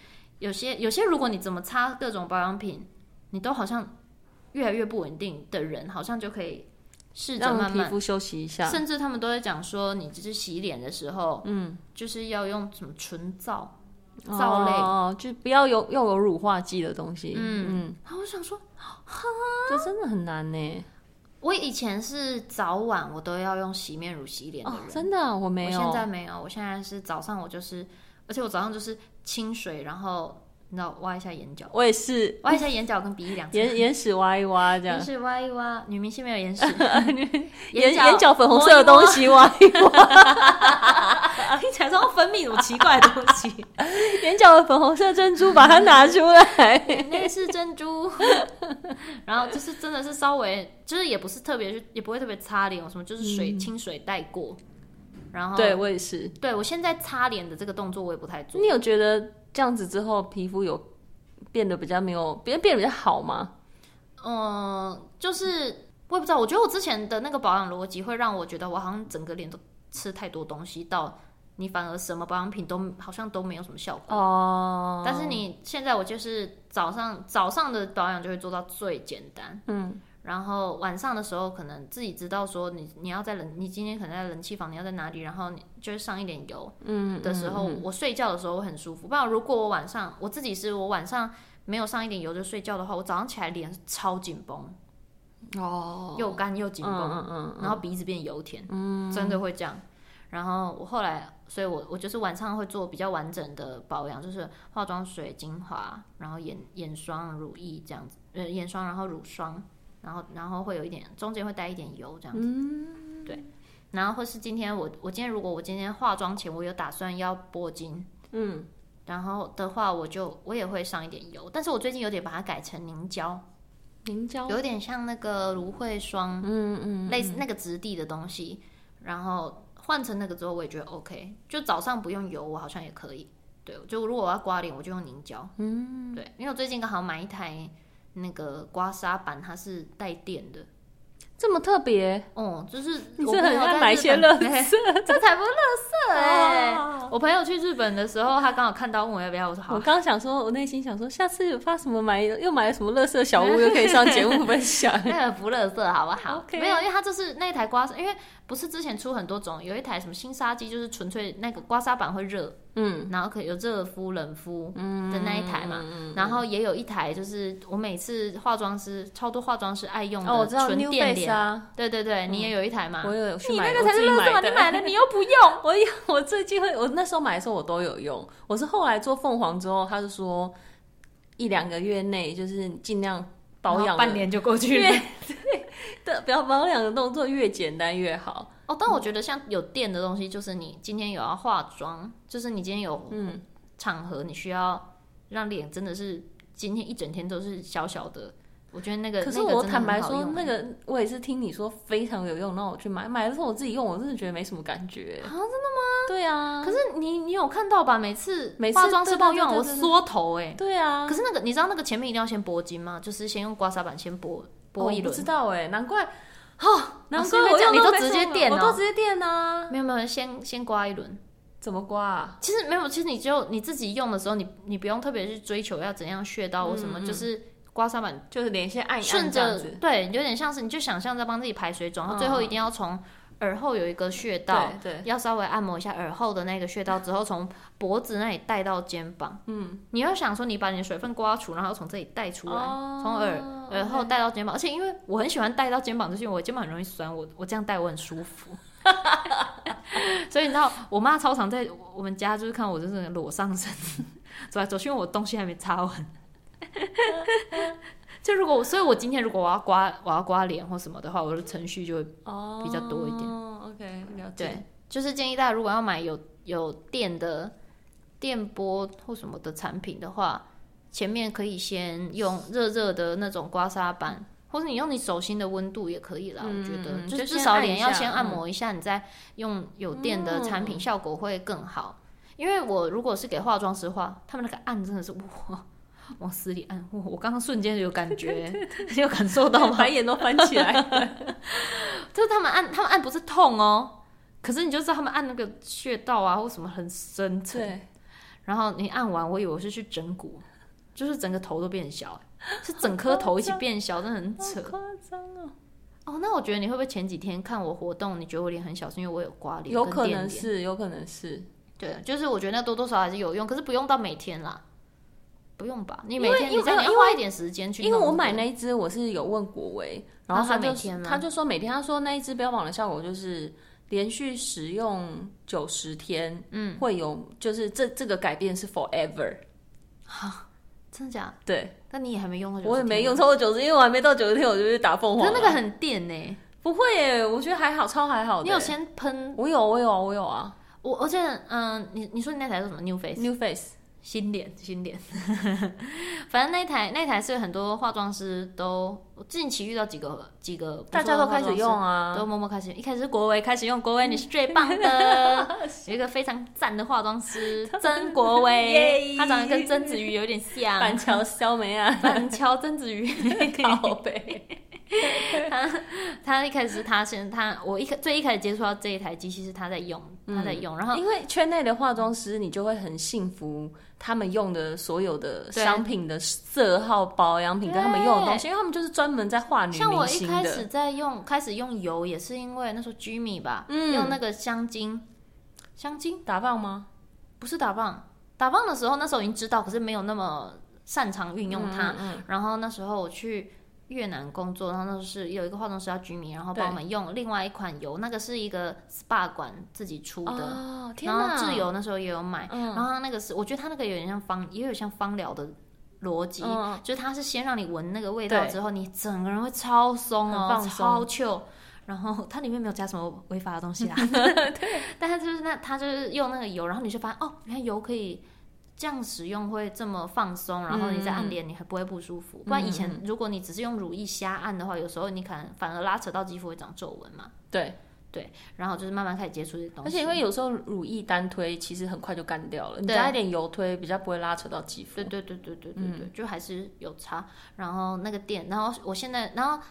有些有些，如果你怎么擦各种保养品，你都好像越来越不稳定的人，好像就可以试着慢慢皮肤休息一下。甚至他们都在讲说，你只是洗脸的时候，嗯，就是要用什么纯皂皂类，哦，就不要有又有乳化剂的东西。嗯嗯。然后我想说，哈，这真的很难呢。我以前是早晚我都要用洗面乳洗脸的人，哦，真的我没有，我现在没有，我现在是早上我就是。而且我早上就是清水，然后你知道挖一下眼角，我也是。挖一下眼角跟鼻翼两眼眼屎挖一挖这样，眼屎挖一挖，女明星没有眼屎，[LAUGHS] 眼眼角粉红色的东西挖一挖，[LAUGHS] 听起来像分泌什么奇怪的东西，[LAUGHS] 眼角的粉红色珍珠把它拿出来，那是珍珠，然后就是真的是稍微就是也不是特别也不会特别擦脸，什么就是水、嗯、清水带过。然后对我也是，对我现在擦脸的这个动作我也不太做。你有觉得这样子之后皮肤有变得比较没有变变得比较好吗？嗯，就是我也不知道，我觉得我之前的那个保养逻辑会让我觉得我好像整个脸都吃太多东西，到你反而什么保养品都好像都没有什么效果哦。但是你现在我就是早上早上的保养就会做到最简单，嗯。然后晚上的时候，可能自己知道说你你要在冷，你今天可能在冷气房，你要在哪里，然后你就是上一点油，嗯的时候，嗯嗯嗯、我睡觉的时候我很舒服。不然如果我晚上我自己是我晚上没有上一点油就睡觉的话，我早上起来脸超紧绷，哦，又干又紧绷，嗯嗯嗯、然后鼻子变油田，嗯，真的会这样。然后我后来，所以我我就是晚上会做比较完整的保养，就是化妆水、精华，然后眼眼霜、乳液这样子，呃，眼霜然后乳霜。然后，然后会有一点，中间会带一点油这样子，嗯、对。然后或是今天我，我今天如果我今天化妆前我有打算要拨筋，嗯，然后的话我就我也会上一点油，但是我最近有点把它改成凝胶，凝胶有点像那个芦荟霜，嗯嗯，嗯类似那个质地的东西。然后换成那个之后，我也觉得 OK，就早上不用油，我好像也可以。对，就如果我要刮脸，我就用凝胶，嗯，对，因为我最近刚好买一台。那个刮痧板它是带电的，这么特别哦，就是你是很爱买一些乐色，这才不乐色哎！我朋友去日本的时候，他刚好看到问我要不要，我说好。我刚想说，我内心想说，下次有发什么买又买了什么乐色小屋，又可以上节目分享。[LAUGHS] 那个不乐色好不好？Okay. 没有，因为它就是那一台刮痧，因为不是之前出很多种，有一台什么新沙机，就是纯粹那个刮痧板会热。嗯，然后可以有热敷、冷敷的那一台嘛，嗯、然后也有一台，就是我每次化妆师超多化妆师爱用的纯电脸、哦啊、对对对，嗯、你也有一台嘛？我有去买，你那个才是乐色，你买了你又不用。我我最近会，我那时候买的时候我都有用。我是后来做凤凰之后，他就说一两个月内就是尽量保养，半年就过去了。对 [LAUGHS] 的，不要保养的动作越简单越好。哦，但我觉得像有电的东西，就是你今天有要化妆，嗯、就是你今天有嗯场合，你需要让脸真的是今天一整天都是小小的。我觉得那个，可是我坦白说，那个我也是听你说非常有用，那我去买，买的时候我自己用，我真的觉得没什么感觉。啊，真的吗？对啊。可是你你有看到吧？每次每次化妆师帮我用，我缩头哎。对啊。可是那个你知道那个前面一定要先拨筋吗？就是先用刮痧板先拨拨一轮。不知道哎，难怪。哦，难怪我哦你都直接电，我都直接垫啊！没有没有，先先刮一轮，怎么刮啊？其实没有，其实你就你自己用的时候，你你不用特别去追求要怎样穴道或什么，就是刮痧板就是连线按一按，顺着对，有点像是你就想象在帮自己排水肿，然后最后一定要从。耳后有一个穴道，对，要稍微按摩一下耳后的那个穴道，之后从脖子那里带到肩膀。嗯，你要想说，你把你的水分刮除，然后从这里带出来，从耳耳后带到肩膀。而且因为我很喜欢带到肩膀，就是因为我肩膀很容易酸，我我这样带我很舒服。[LAUGHS] 所以你知道，我妈超常在我们家就是看我就是裸上身走来走去，因为我东西还没擦完。就如果，所以我今天如果我要刮我要刮脸或什么的话，我的程序就会比较多一点。哦，OK，了解。对，就是建议大家如果要买有有电的电波或什么的产品的话，前面可以先用热热的那种刮痧板，或者你用你手心的温度也可以啦。嗯、我觉得，就至少脸要先按摩一下，你再用有电的产品，效果会更好。嗯、因为我如果是给化妆师画，他们那个按真的是哇。往死里按，我我刚刚瞬间有感觉，你 [LAUGHS] 有感受到吗？[LAUGHS] 白眼都翻起来了。[LAUGHS] 就是他们按，他们按不是痛哦，可是你就知道他们按那个穴道啊，或什么很深层。对。然后你按完，我以为我是去整骨，就是整个头都变小，是整颗头一起变小，真的很扯。夸张哦。哦，那我觉得你会不会前几天看我活动，你觉得我脸很小，是因为我有刮脸？有可能是，有可能是。对，就是我觉得那多多少少还是有用，可是不用到每天啦。不用吧？你每天你这样花一点时间去。因为我买那一支，我是有问国维，然后他就他就说每天，他说那一支标榜的效果就是连续使用九十天，嗯，会有就是这这个改变是 forever。哈，真的假？对，但你也还没用过，我也没用超过九十，因为我还没到九十天，我就去打凤凰。可是那个很电呢？不会耶，我觉得还好，超还好。你有先喷？我有，我有，我有啊。我而且嗯，你你说你那台是什么？New Face，New Face。新脸，[LAUGHS] 新脸，反正那台那台是很多化妆师都近期遇到几个几个，大家都开始用啊，都默默开始用。一开始是国威开始用，国威你是最棒的，[LAUGHS] 有一个非常赞的化妆师曾国威，[LAUGHS] 他长得跟曾子瑜有点像，板桥肖梅啊，板桥曾子瑜，靠北。[LAUGHS] 他他一开始他先他我一开最一开始接触到这一台机器是他在用，他在用，然后因为圈内的化妆师你就会很幸福，他们用的所有的商品的色号、保养品跟他们用的东西，因为他们就是专门在画女。像我一开始在用开始用油也是因为那时候 Jimmy 吧，用那个香精香精打棒吗？不是打棒，打棒的时候那时候已经知道，可是没有那么擅长运用它。然后那时候我去。越南工作，然后那是有一个化妆师叫居民，然后帮我们用另外一款油，那个是一个 SPA 馆自己出的，哦、然后自由那时候也有买，嗯、然后那个是我觉得它那个有点像芳，也有像芳疗的逻辑，嗯、就是它是先让你闻那个味道之后，你整个人会超松哦，超 chill，然后它里面没有加什么违法的东西啦，[LAUGHS] 对，[LAUGHS] 但是就是那它就是用那个油，然后你就发现哦，你看油可以。这样使用会这么放松，然后你再按脸，你还不会不舒服。嗯、不然以前如果你只是用乳液瞎按的话，有时候你可能反而拉扯到肌肤会长皱纹嘛。对对，然后就是慢慢开始接触这些东西。而且因为有时候乳液单推其实很快就干掉了，你加一点油推比较不会拉扯到肌肤。对对对对对对对，嗯、就还是有差。然后那个店，然后我现在，然后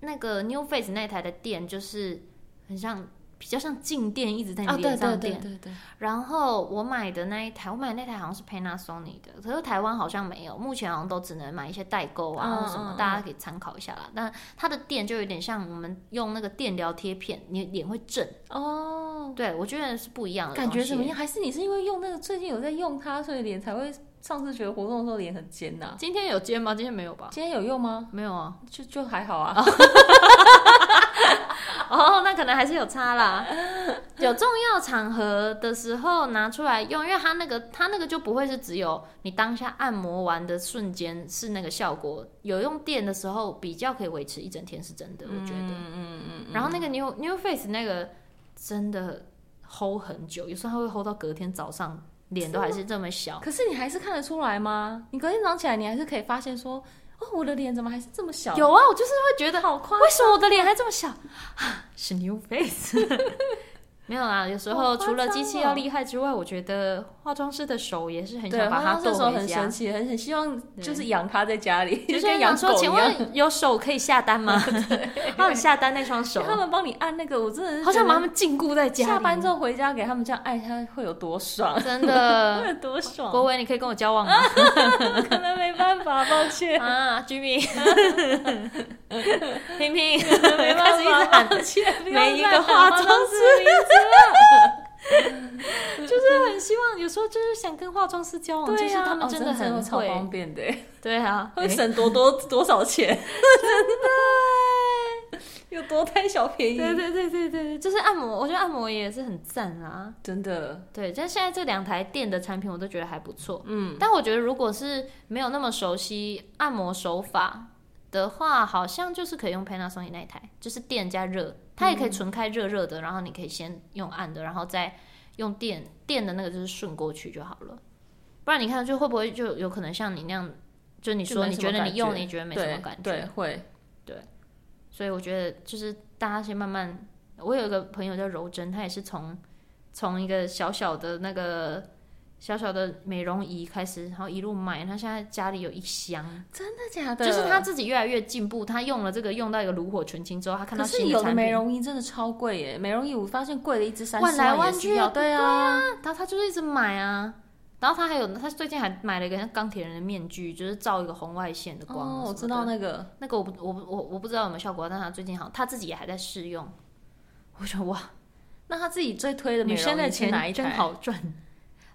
那个 New Face 那台的店就是很像。比较像静电，一直在你脸上电。哦、对，对，对，对，然后我买的那一台，我买的那台好像是 Panasonic 的，可是台湾好像没有，目前好像都只能买一些代购啊，或什么，大家可以参考一下啦。但它的电就有点像我们用那个电疗贴片，你脸会震哦。对，我觉得是不一样的。感觉怎么样？还是你是因为用那个最近有在用它，所以脸才会上次觉得活动的时候脸很尖呐、啊？今天有尖吗？今天没有吧？今天有用吗？没有啊，就就还好啊。[LAUGHS] 哦，那可能还是有差啦。[LAUGHS] 有重要场合的时候拿出来用，因为它那个它那个就不会是只有你当下按摩完的瞬间是那个效果，有用电的时候比较可以维持一整天，是真的，我觉得。嗯嗯嗯。然后那个 New New Face 那个真的 hold 很久，有时候它会 hold 到隔天早上，脸都还是这么小。可是你还是看得出来吗？你隔天早上起来，你还是可以发现说。哦，我的脸怎么还是这么小？有啊，我就是会觉得好夸张，为什么我的脸还这么小？啊是 New Face。没有啦，有时候除了机器要厉害之外，我觉得化妆师的手也是很想把它做回家。手很神奇，很很希望就是养它在家里，就跟养说，请问有手可以下单吗？[LAUGHS] 他们下单那双手，他们帮你按那个，我真的是好想把他们禁锢在家。下班之后回家给他们这样爱，他会有多爽？真的会有多爽？[LAUGHS] 国伟，你可以跟我交往吗？可能没办法，抱歉 [LAUGHS] 啊，Jimmy，萍萍，没办法，一直喊每一个化妆师。[LAUGHS] 就是很希望，有时候就是想跟化妆师交往，就是他们真的很超方便的。对啊，[LAUGHS] 会省多多多少钱？[LAUGHS] 真的。有多贪小便宜？对对对对对，就是按摩，我觉得按摩也是很赞啊，真的。对，但现在这两台店的产品我都觉得还不错。嗯，但我觉得如果是没有那么熟悉按摩手法的话，好像就是可以用 Panasonic 那一台，就是电加热，它也可以纯开热热的，然后你可以先用暗的，然后再用电电的那个就是顺过去就好了。不然你看就会不会就有可能像你那样，就你说你觉得你用你觉得没什么感觉，对，会。所以我觉得就是大家先慢慢。我有一个朋友叫柔珍，他也是从从一个小小的那个小小的美容仪开始，然后一路买。他现在家里有一箱，真的假的？就是他自己越来越进步。他用了这个用到一个炉火纯青之后，他看到新的。有的美容仪真的超贵耶！美容仪我发现贵了一支三万来万去，对啊，对啊。然后他就是一直买啊。然后他还有，他最近还买了一个像钢铁人的面具，就是照一个红外线的光。哦，我知道那个，那个我不，我我我不知道有没有效果，但他最近好像他自己也还在试用。我说哇，那他自己最推的美容仪是哪一真好赚。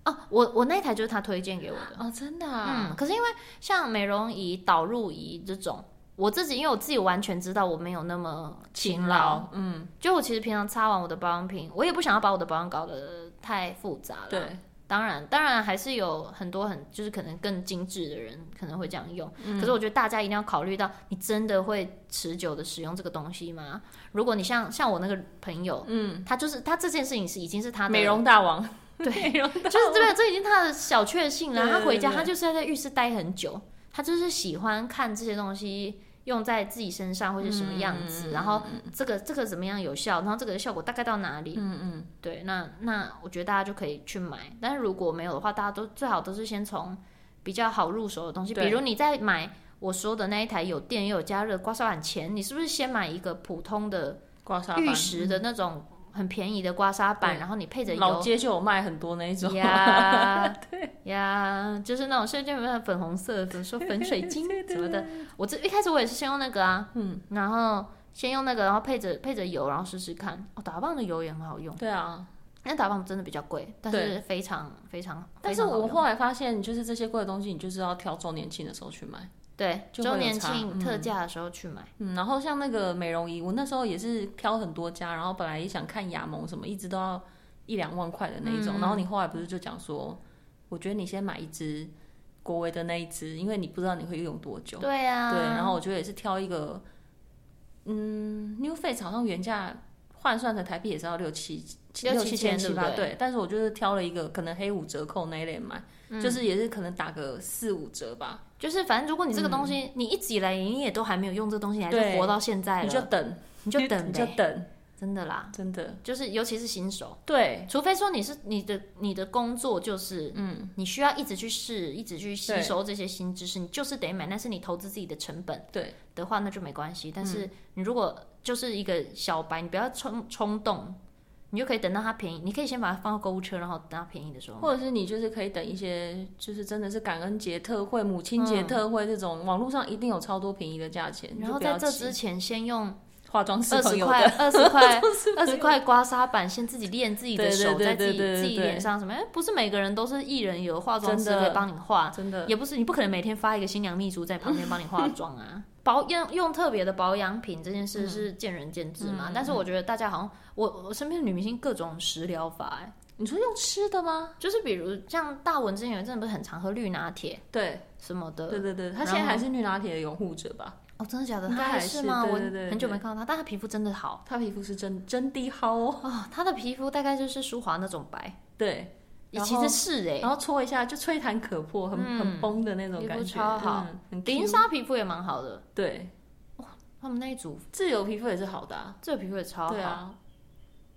哦，我我那台就是他推荐给我的。哦，真的啊。嗯，可是因为像美容仪、导入仪这种，我自己因为我自己完全知道我没有那么勤劳。嗯，就我其实平常擦完我的保养品，我也不想要把我的保养搞得太复杂了。对。当然，当然还是有很多很就是可能更精致的人可能会这样用。嗯、可是我觉得大家一定要考虑到，你真的会持久的使用这个东西吗？如果你像像我那个朋友，嗯，他就是他这件事情是已经是他的美容大王，[LAUGHS] 对，就是对，这已经他的小确幸了。他回家他就是要在浴室待很久，他就是喜欢看这些东西。用在自己身上会是什么样子？嗯、然后这个这个怎么样有效？然后这个效果大概到哪里？嗯嗯，对，那那我觉得大家就可以去买。但是如果没有的话，大家都最好都是先从比较好入手的东西，比如你在买我说的那一台有电又有加热刮痧板前，你是不是先买一个普通的刮痧玉石的那种？很便宜的刮痧板，然后你配着油，老街就有卖很多那一种呀，[LAUGHS] 对呀，就是那种瞬间有没有粉红色的，说粉水晶 [LAUGHS] 什么的。我这一开始我也是先用那个啊，嗯，然后先用那个，然后配着配着油，然后试试看。哦，打棒的油也很好用。对啊，那打棒真的比较贵，但是非常非常。但是我后来发现，就是这些贵的东西，你就是要挑周年庆的时候去买。对，周年庆特价的时候去买。嗯，然后像那个美容仪，我那时候也是挑很多家，然后本来也想看雅萌什么，一直都要一两万块的那一种。嗯、然后你后来不是就讲说，我觉得你先买一支国维的那一支，因为你不知道你会用多久。对呀、啊。对，然后我觉得也是挑一个，嗯，NewFace 好像原价换算成台币也是要六七六七千七八，对。但是我就是挑了一个可能黑五折扣那一类买，嗯、就是也是可能打个四五折吧。就是反正如果你这个东西，你一直以来你也都还没有用这个东西，你还是活到现在了，你就等，你就等，你就等，真的啦，真的，就是尤其是新手，对，除非说你是你的你的工作就是，嗯，你需要一直去试，一直去吸收这些新知识，你就是得买，但是你投资自己的成本，对。的话那就没关系。但是你如果就是一个小白，你不要冲冲动。你就可以等到它便宜，你可以先把它放到购物车，然后等它便宜的时候。或者是你就是可以等一些，就是真的是感恩节特惠、母亲节特惠这种，嗯、网络上一定有超多便宜的价钱。然后在这之前，先用化妆师二十块、二十块、[LAUGHS] 二十块刮痧板，先自己练自己的手，在自己自己脸上什么？哎，不是每个人都是艺人，有化妆师可以帮你化，真的也不是你不可能每天发一个新娘秘书在旁边帮你化妆啊。保用用特别的保养品这件事是见仁见智嘛，嗯、但是我觉得大家好像我我身边的女明星各种食疗法，哎，你说用吃的吗？就是比如像大文之前有一阵不是很常喝绿拿铁，对什么的，对对对，她现在还是绿拿铁的拥护者吧？哦，真的假的？她还是吗？我很久没看到她，但她皮肤真的好，她皮肤是真真的好哦，哦，她的皮肤大概就是舒华那种白，对。其实是哎，然后搓一下就吹弹可破，很很崩的那种感觉，超好。林莎皮肤也蛮好的，对，哇，他们那一组自由皮肤也是好的，自由皮肤也超好。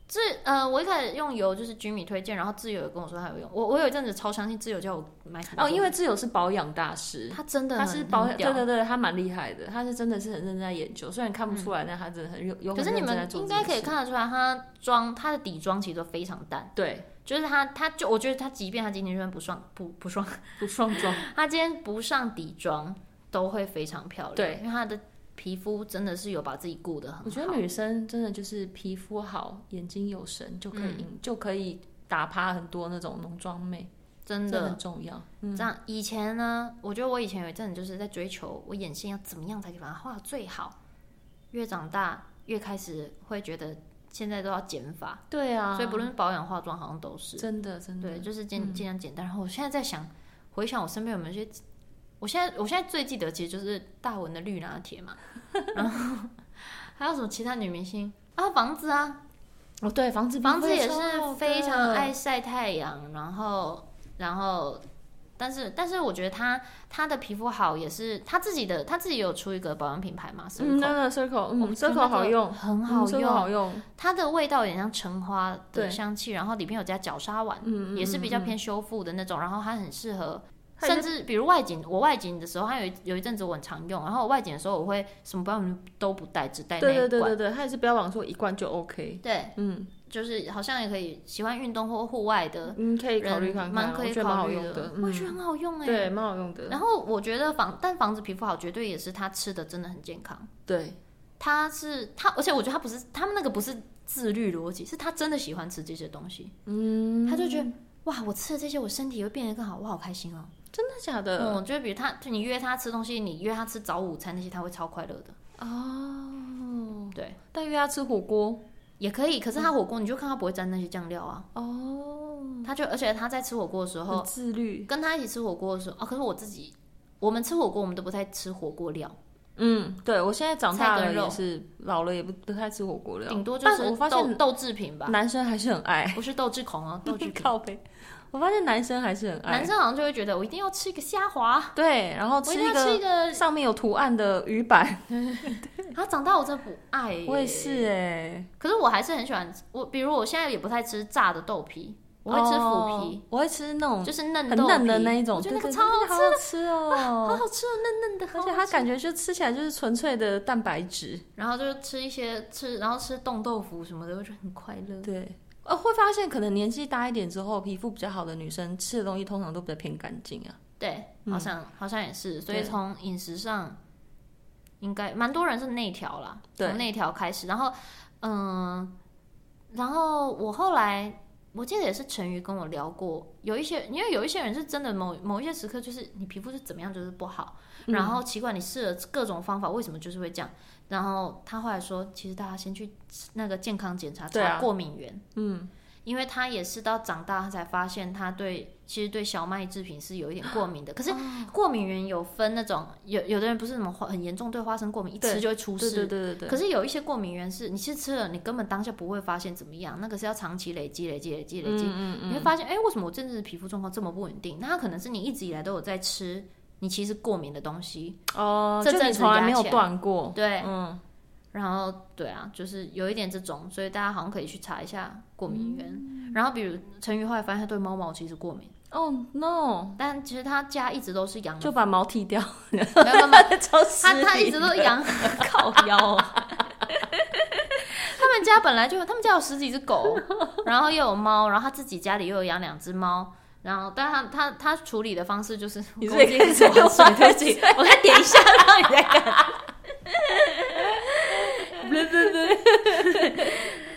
自呃，我一开始用油就是君米推荐，然后自由也跟我说他有用。我我有一阵子超相信自由，叫我买哦，因为自由是保养大师，他真的他是保养，对对对，他蛮厉害的，他是真的是很认真在研究，虽然看不出来，但他真的很有有。可是你们应该可以看得出来，他妆他的底妆其实都非常淡，对。就是他，他就我觉得他，即便他今天就算不上不不上不上妆，[LAUGHS] 他今天不上底妆都会非常漂亮。对，因为他的皮肤真的是有把自己顾得很好。我觉得女生真的就是皮肤好，眼睛有神就可以，嗯、就可以打趴很多那种浓妆妹，真的很重要。嗯、这样以前呢，我觉得我以前有一阵子就是在追求我眼线要怎么样才可以把它画最好。越长大。越开始会觉得现在都要减法，对啊，所以不论是保养化妆好像都是。真的真的，对，就是尽尽量简单。然后我现在在想，回想我身边有没有一些，我现在我现在最记得其实就是大文的绿拿铁嘛，[LAUGHS] 然后还有什么其他女明星？啊，房子啊，哦对，房子房子也是非常爱晒太阳，然后然后。但是，但是我觉得他他的皮肤好也是他自己的，他自己有出一个保养品牌嘛？嗯，那个 Circle，嗯，Circle 好用，很好用，好用。它的味道有点像橙花的香气，然后里面有加角鲨烷，嗯，也是比较偏修复的那种。然后它很适合，甚至比如外景，我外景的时候，它有有一阵子我很常用。然后我外景的时候，我会什么保养品都不带，只带那一罐。对对对对对，它也是标榜说一罐就 OK。对，嗯。就是好像也可以喜欢运动或户外的，嗯，可以考虑看看，蛮可以考虑的。我觉得很好用哎，对，蛮好用的。然后我觉得房，但房子皮肤好，绝对也是他吃的真的很健康。对，他是他，而且我觉得他不是他们那个不是自律逻辑，是他真的喜欢吃这些东西。嗯，他就觉得哇，我吃了这些，我身体会变得更好，我好开心哦。真的假的？嗯，就比如他，就你约他吃东西，你约他吃早午餐那些，他会超快乐的。哦，对，但约他吃火锅。也可以，可是他火锅你就看他不会沾那些酱料啊。哦，他就而且他在吃火锅的时候自律，跟他一起吃火锅的时候啊，可是我自己，我们吃火锅我们都不太吃火锅料。嗯，对，我现在长大了也是老了也不不太吃火锅料，顶多就是我发现豆制品吧。男生还是很爱，不是豆制狂啊，[LAUGHS] 豆制品。我发现男生还是很爱，男生好像就会觉得我一定要吃一个虾滑，对，然后吃一个上面有图案的鱼板。[LAUGHS] [LAUGHS] 他长大我真的不爱，我也是哎，可是我还是很喜欢我，比如我现在也不太吃炸的豆皮，我会吃腐皮，我会吃那种就是嫩很嫩的那一种，我觉得那个超好吃哦，好好吃哦，嫩嫩的，而且它感觉就吃起来就是纯粹的蛋白质，然后就吃一些吃，然后吃冻豆腐什么的，我觉得很快乐，对。呃，会发现可能年纪大一点之后，皮肤比较好的女生吃的东西通常都比较偏干净啊。对，好像、嗯、好像也是，所以从饮食上，应该蛮多人是内调啦，从内调开始。然后，嗯，然后我后来我记得也是陈瑜跟我聊过，有一些因为有一些人是真的某某一些时刻就是你皮肤是怎么样就是不好，嗯、然后奇怪你试了各种方法，为什么就是会这样？然后他后来说，其实大家先去那个健康检查查过敏源，嗯，因为他也是到长大他才发现他对其实对小麦制品是有一点过敏的。可是过敏源有分那种，有有的人不是什么很严重对花生过敏，一吃就会出事，对对对对。可是有一些过敏源是你其实吃了，你根本当下不会发现怎么样，那个是要长期累积累积累积累积，嗯嗯，你会发现哎，为什么我真正的皮肤状况这么不稳定？那它可能是你一直以来都有在吃你其实过敏的东西哦，这阵子从来没有断过，对，嗯。然后对啊，就是有一点这种，所以大家好像可以去查一下过敏源。嗯、然后比如陈宇后来发现他对猫毛其实过敏。哦、oh, no！但其实他家一直都是养，就把毛剃掉。没有没有，他他 [LAUGHS] 一直都养靠腰。[LAUGHS] [LAUGHS] 他们家本来就他们家有十几只狗，然后又有猫，然后他自己家里又有养两只猫。然后，但他他他处理的方式就是，[LAUGHS] 你最近是用水推机，我再点一下，然后你再看。对对对，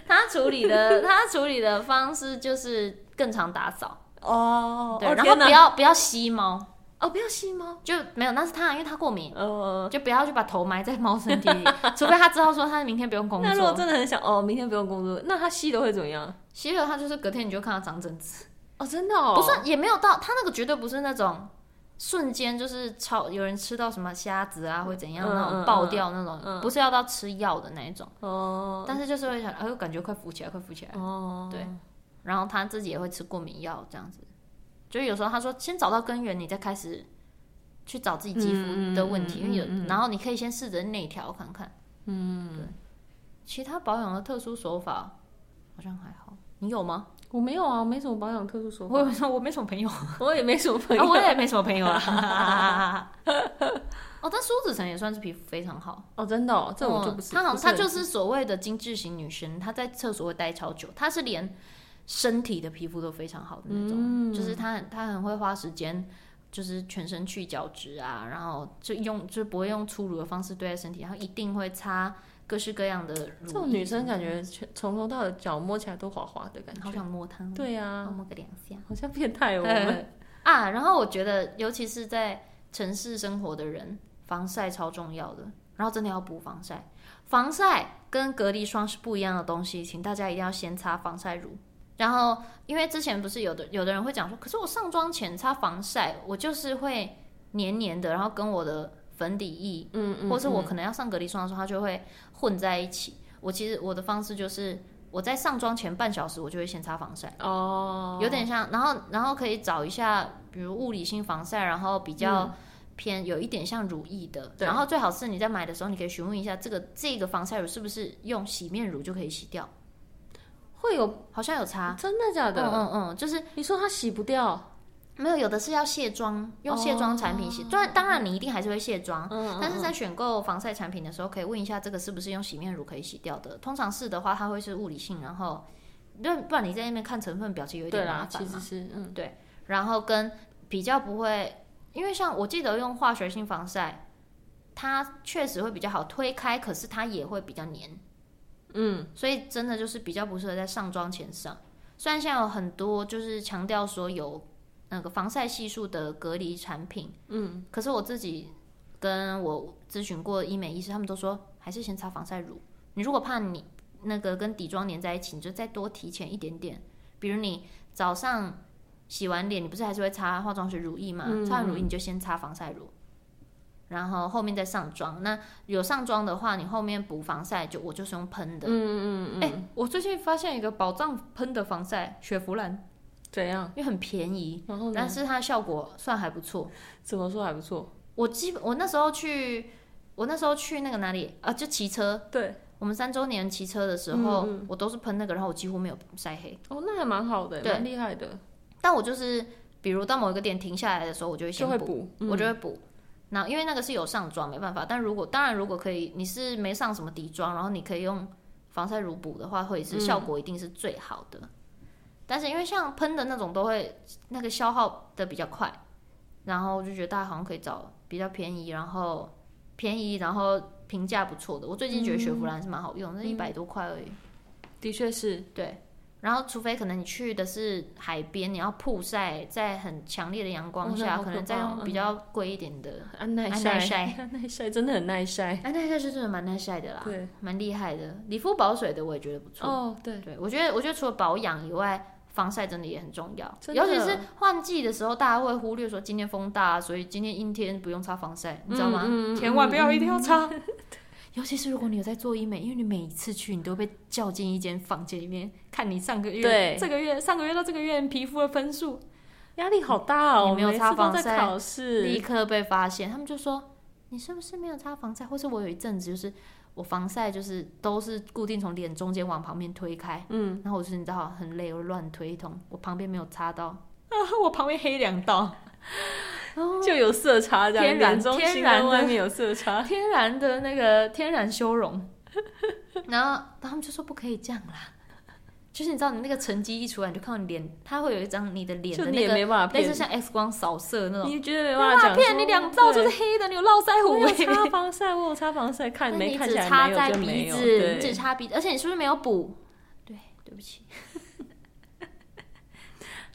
他处理的他处理的方式就是更常打扫。哦，对，然后不要不要吸猫。哦，不要吸猫？就没有，那是他，因为他过敏，呃，就不要去把头埋在猫身体里，[LAUGHS] 除非他知道说他明天不用工作。那如果真的很想哦，明天不用工作，那他吸的会怎么样？吸了他就是隔天你就看他长疹子哦，真的哦，不算也没有到，他那个绝对不是那种。瞬间就是超有人吃到什么虾子啊，或怎样那种爆掉那种，嗯嗯嗯、不是要到吃药的那一种。哦。但是就是会想，哎呦，感觉快浮起来，快浮起来。哦。对。然后他自己也会吃过敏药，这样子。就有时候他说，先找到根源，你再开始去找自己肌肤的问题，因为有，然后你可以先试着内调看看。嗯。对。其他保养的特殊手法好像还好，你有吗？我没有啊，我没什么保养特殊手法。我有说，我没什么朋友，[LAUGHS] 我也没什么朋友，我也没什么朋友啊。[LAUGHS] 哦，但苏子成也算是皮肤非常好哦，真的，哦，这我就不是。她好，她就是所谓的精致型女生，她在厕所会待超久，她是连身体的皮肤都非常好的那种，就是她很她很会花时间，就是全身去角质啊，然后就用就不会用粗鲁的方式对待身体，然后一定会擦。各式各样的，这种女生感觉从头到脚摸起来都滑滑的感觉，好想摸它。对呀，摸个两下，好像变态哦。[LAUGHS] 啊，然后我觉得，尤其是在城市生活的人，防晒超重要的。然后真的要补防晒。防晒跟隔离霜是不一样的东西，请大家一定要先擦防晒乳。然后，因为之前不是有的有的人会讲说，可是我上妆前擦防晒，我就是会黏黏的，然后跟我的粉底液，嗯，嗯，或是我可能要上隔离霜的时候，它就会混在一起。我其实我的方式就是，我在上妆前半小时，我就会先擦防晒。哦，有点像，然后然后可以找一下，比如物理性防晒，然后比较偏有一点像乳液的。然后最好是你在买的时候，你可以询问一下这个这个防晒乳是不是用洗面乳就可以洗掉。会有，好像有差，真的假的？嗯嗯嗯，就是你说它洗不掉，没有，有的是要卸妆，用卸妆产品洗。当然，当然你一定还是会卸妆，但是在选购防晒产品的时候，可以问一下这个是不是用洗面乳可以洗掉的。通常是的话，它会是物理性，然后，不然你在那边看成分表，其实有点麻烦。其实是，嗯，对。然后跟比较不会，因为像我记得用化学性防晒，它确实会比较好推开，可是它也会比较黏。嗯，所以真的就是比较不适合在上妆前上。虽然现在有很多就是强调说有那个防晒系数的隔离产品，嗯，可是我自己跟我咨询过的医美医师，他们都说还是先擦防晒乳。你如果怕你那个跟底妆粘在一起，你就再多提前一点点。比如你早上洗完脸，你不是还是会擦化妆水乳液吗？嗯，擦完乳液你就先擦防晒乳。然后后面再上妆，那有上妆的话，你后面补防晒就我就是用喷的。嗯嗯嗯。哎、欸，我最近发现一个宝藏喷的防晒，雪佛兰。怎样？因为很便宜，然后但是它的效果算还不错。怎么说还不错？我基本我那时候去，我那时候去那个哪里啊？就骑车。对。我们三周年骑车的时候，我都是喷那个，然后我几乎没有晒黑。哦，那还蛮好的，蛮厉害的。但我就是，比如到某一个点停下来的时候，我就会先补，就会补嗯、我就会补。那因为那个是有上妆，没办法。但如果当然如果可以，你是没上什么底妆，然后你可以用防晒乳补的话，会是效果一定是最好的。嗯、但是因为像喷的那种都会那个消耗的比较快，然后我就觉得大家好像可以找比较便宜，然后便宜然后评价不错的。我最近觉得雪佛兰是蛮好用，那一百多块而已。的确是对。然后，除非可能你去的是海边，你要曝晒在很强烈的阳光下，可，可能再用比较贵一点的安耐晒。[LAUGHS] 安耐晒真的很耐晒，安耐晒是真的蛮耐晒的啦，对，蛮厉害的。理肤保水的我也觉得不错。哦，对对，我觉得我觉得除了保养以外，防晒真的也很重要。尤其是换季的时候，大家会忽略说今天风大，所以今天阴天不用擦防晒，你知道吗？嗯嗯、千万不要一定要擦。嗯 [LAUGHS] 尤其是如果你有在做医美，因为你每一次去，你都被叫进一间房间里面，看你上个月、这个月、上个月到这个月皮肤的分数，压力好大哦。你没有擦防晒，考试立刻被发现，他们就说你是不是没有擦防晒？或是我有一阵子就是我防晒就是都是固定从脸中间往旁边推开，嗯，然后我就是你知道很累，我乱推一通，我旁边没有擦到，啊，我旁边黑两道。就有色差，这样，天然天然外面有色差，天然的那个天然修容，[LAUGHS] 然后他们就说不可以这样啦，就是你知道你那个成绩一出来，你就看到脸，它会有一张你的脸的那个类似像 X 光扫射那种，你觉得没办法骗你两道就是黑的，你有络腮胡，我有擦防晒，我有擦防晒，[LAUGHS] 看没看起来没有就没有，你只擦鼻子，而且你是不是没有补？对，对不起。[LAUGHS]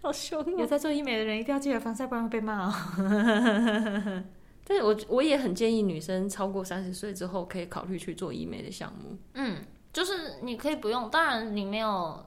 好凶哦！有在做医美的人一定要记得防晒，不然会被骂哦。[LAUGHS] 但是我我也很建议女生超过三十岁之后可以考虑去做医美的项目。嗯，就是你可以不用，当然你没有，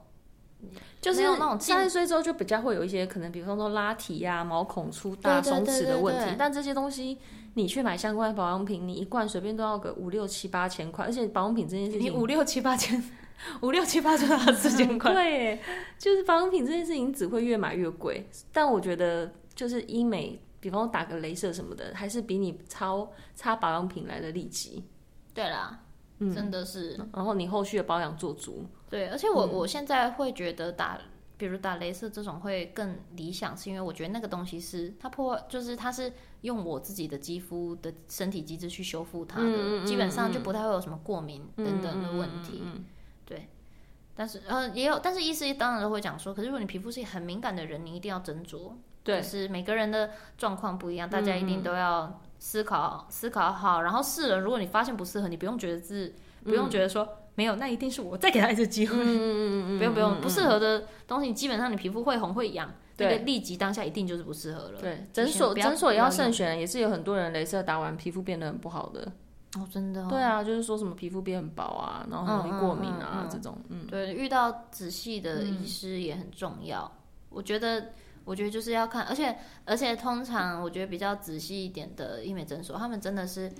就是那种三十岁之后就比较会有一些可能，比方说拉提呀、啊、毛孔粗大、松弛的问题。但这些东西你去买相关的保养品，你一罐随便都要个五六七八千块，而且保养品这件事情，你五六七八千。[LAUGHS] 五六七八就要四千块，对，就是保养品这件事情只会越买越贵。但我觉得，就是医美，比方说打个镭射什么的，还是比你擦擦保养品来的利己。对啦，嗯，真的是。然后你后续的保养做足。对，而且我、嗯、我现在会觉得打，比如打镭射这种会更理想，是因为我觉得那个东西是它破，就是它是用我自己的肌肤的身体机制去修复它的，嗯、基本上就不太会有什么过敏等等的问题。对，但是呃也有，但是医师当然都会讲说，可是如果你皮肤是很敏感的人，你一定要斟酌。对，就是每个人的状况不一样，大家一定都要思考、嗯、思考好，然后试了，如果你发现不适合，你不用觉得自，不用觉得说、嗯、没有，那一定是我再给他一次机会。嗯嗯嗯不用不用，不适合的东西，基本上你皮肤会红会痒，对，那个立即当下一定就是不适合了。对，诊所诊所也要慎选，也是有很多人镭射打完皮肤变得很不好的。哦，真的、哦。对啊，就是说什么皮肤变很薄啊，然后很容易过敏啊，这种。嗯，对，遇到仔细的医师也很重要。嗯、我觉得，我觉得就是要看，而且而且通常我觉得比较仔细一点的医美诊所，他们真的是。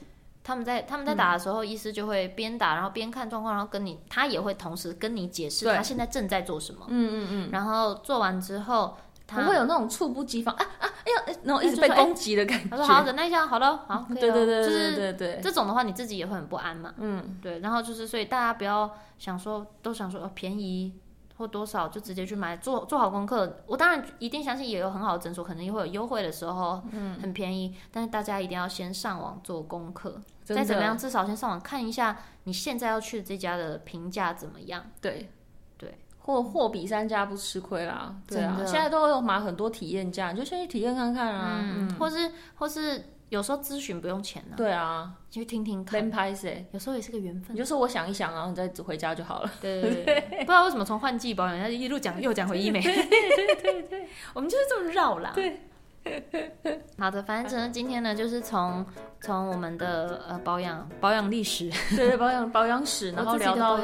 他们在他们在打的时候，嗯、医师就会边打，然后边看状况，然后跟你，他也会同时跟你解释他现在正在做什么。嗯嗯嗯。然后做完之后，他不会有那种猝不及防啊啊！哎呦，然后一直被攻击的感觉。他说：“好，忍耐一下，好了，好，[LAUGHS] 可以了。”对对对对对对对。这种的话，你自己也会很不安嘛。嗯，对。然后就是，所以大家不要想说，都想说哦便宜或多少就直接去买，做做好功课。我当然一定相信也有很好的诊所，可能也会有优惠的时候，嗯，很便宜。但是大家一定要先上网做功课。再怎么样，至少先上网看一下你现在要去的这家的评价怎么样？对，对，货货比三家不吃亏啦。对啊，现在都有买很多体验价，你就先去体验看看啊。嗯，或是或是有时候咨询不用钱呢。对啊，去听听看。拍谁，有时候也是个缘分。你就说我想一想，然后你再回家就好了。对对对，[LAUGHS] 不知道为什么从换季保养，他一路讲又讲回医美。对对对，[LAUGHS] 我们就是这么绕啦。对。[LAUGHS] 好的，反正今天呢，就是从从我们的呃保养保养历史，[LAUGHS] 对对保养保养史，然后聊到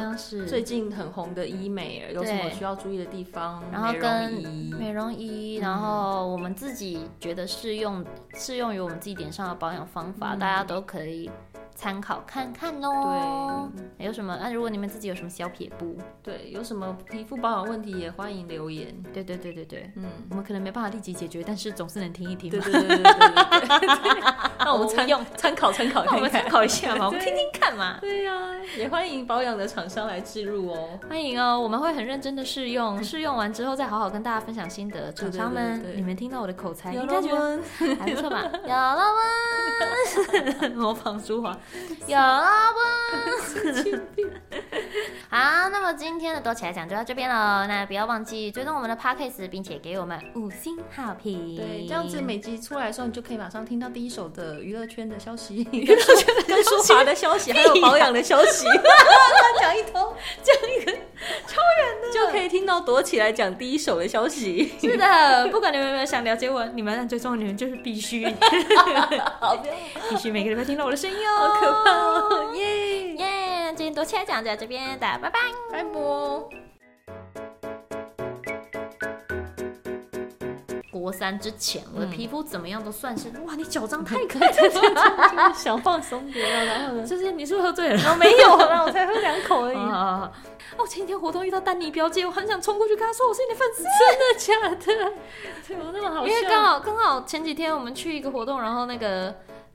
最近很红的医美有什么需要注意的地方，然后跟美容仪，然后我们自己觉得适用适用于我们自己脸上的保养方法，大家都可以。参考看看哦。对，有什么？那、啊、如果你们自己有什么小撇步，对，有什么皮肤保养问题也欢迎留言。对对对对对，嗯，我们可能没办法立即解决，但是总是能听一听。[LAUGHS] 对对对对对对。[LAUGHS] 那我们参用参考参考，我们参考一下嘛，[LAUGHS] 我们听听看嘛。对呀、啊，也欢迎保养的厂商来置入哦。欢迎哦，我们会很认真的试用，[LAUGHS] 试用完之后再好好跟大家分享心得。厂商们，你们听到我的口才应该觉得还不错吧？有了吗？模仿舒华。有啊不？好，那么今天的躲起来讲就到这边了。那不要忘记追踪我们的 podcast，并且给我们五星好评。对，这样子每集出来的时候，你就可以马上听到第一首的娱乐圈的消息，娱乐圈的跟舒华的消息，[LAUGHS] 还有保养的消息。[LAUGHS] 乱讲一通，讲一个超远的，就可以听到躲起来讲第一手的消息。是的，不管你们有没有想了解我，你们最重要你们就是必须，[LAUGHS] 好，必须每个礼拜听到我的声音哦。好可怕哦！耶耶，今天躲起来讲就到这边，大家拜拜，拜拜。国三之前，我的皮肤怎么样都算是哇，你脚张太可爱了，[LAUGHS] 想放松点了，然后呢？就是你是不是喝醉了？我没有啦，我 [LAUGHS] 才喝两口而已。哦，前几天活动遇到丹尼表姐，我很想冲过去跟她说我是你的粉丝，真的假的？[LAUGHS] 怎么那么好笑？因为刚好刚好前几天我们去一个活动，然后那个。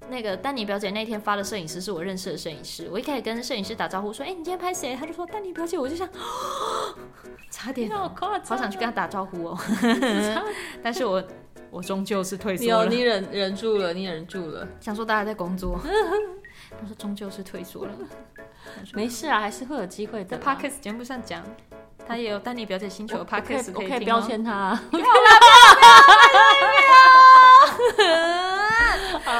那个丹尼表姐那天发的摄影师是我认识的摄影师，我一开始跟摄影师打招呼说：“哎、欸，你今天拍谁？”他就说：“丹尼表姐。”我就想，[GASPS] 差点，好想去跟他打招呼哦。[LAUGHS] 但是我我终究是退缩了。你忍忍住了，你忍住了，想说大家在工作。[LAUGHS] 他说终究是退缩了，没事啊，还是会有机会的。在 Podcast 节目上讲，他也有丹尼表姐星球的 Podcast 可以。标签他。不要 [LAUGHS]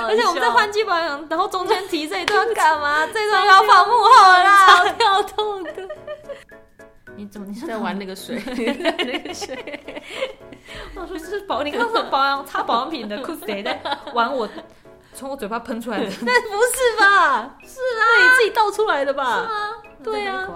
而且我们在换季保养，然后中间提这一段干嘛？[LAUGHS] 这段要放幕后啦，超跳痛的。[LAUGHS] 你怎么你在玩那个水？[LAUGHS] 那个水？我说这是保，你刚说保养擦保养品的酷谁在玩我从我嘴巴喷出来的？那不是吧？是啊，你自己倒出来的吧？是吗？对啊。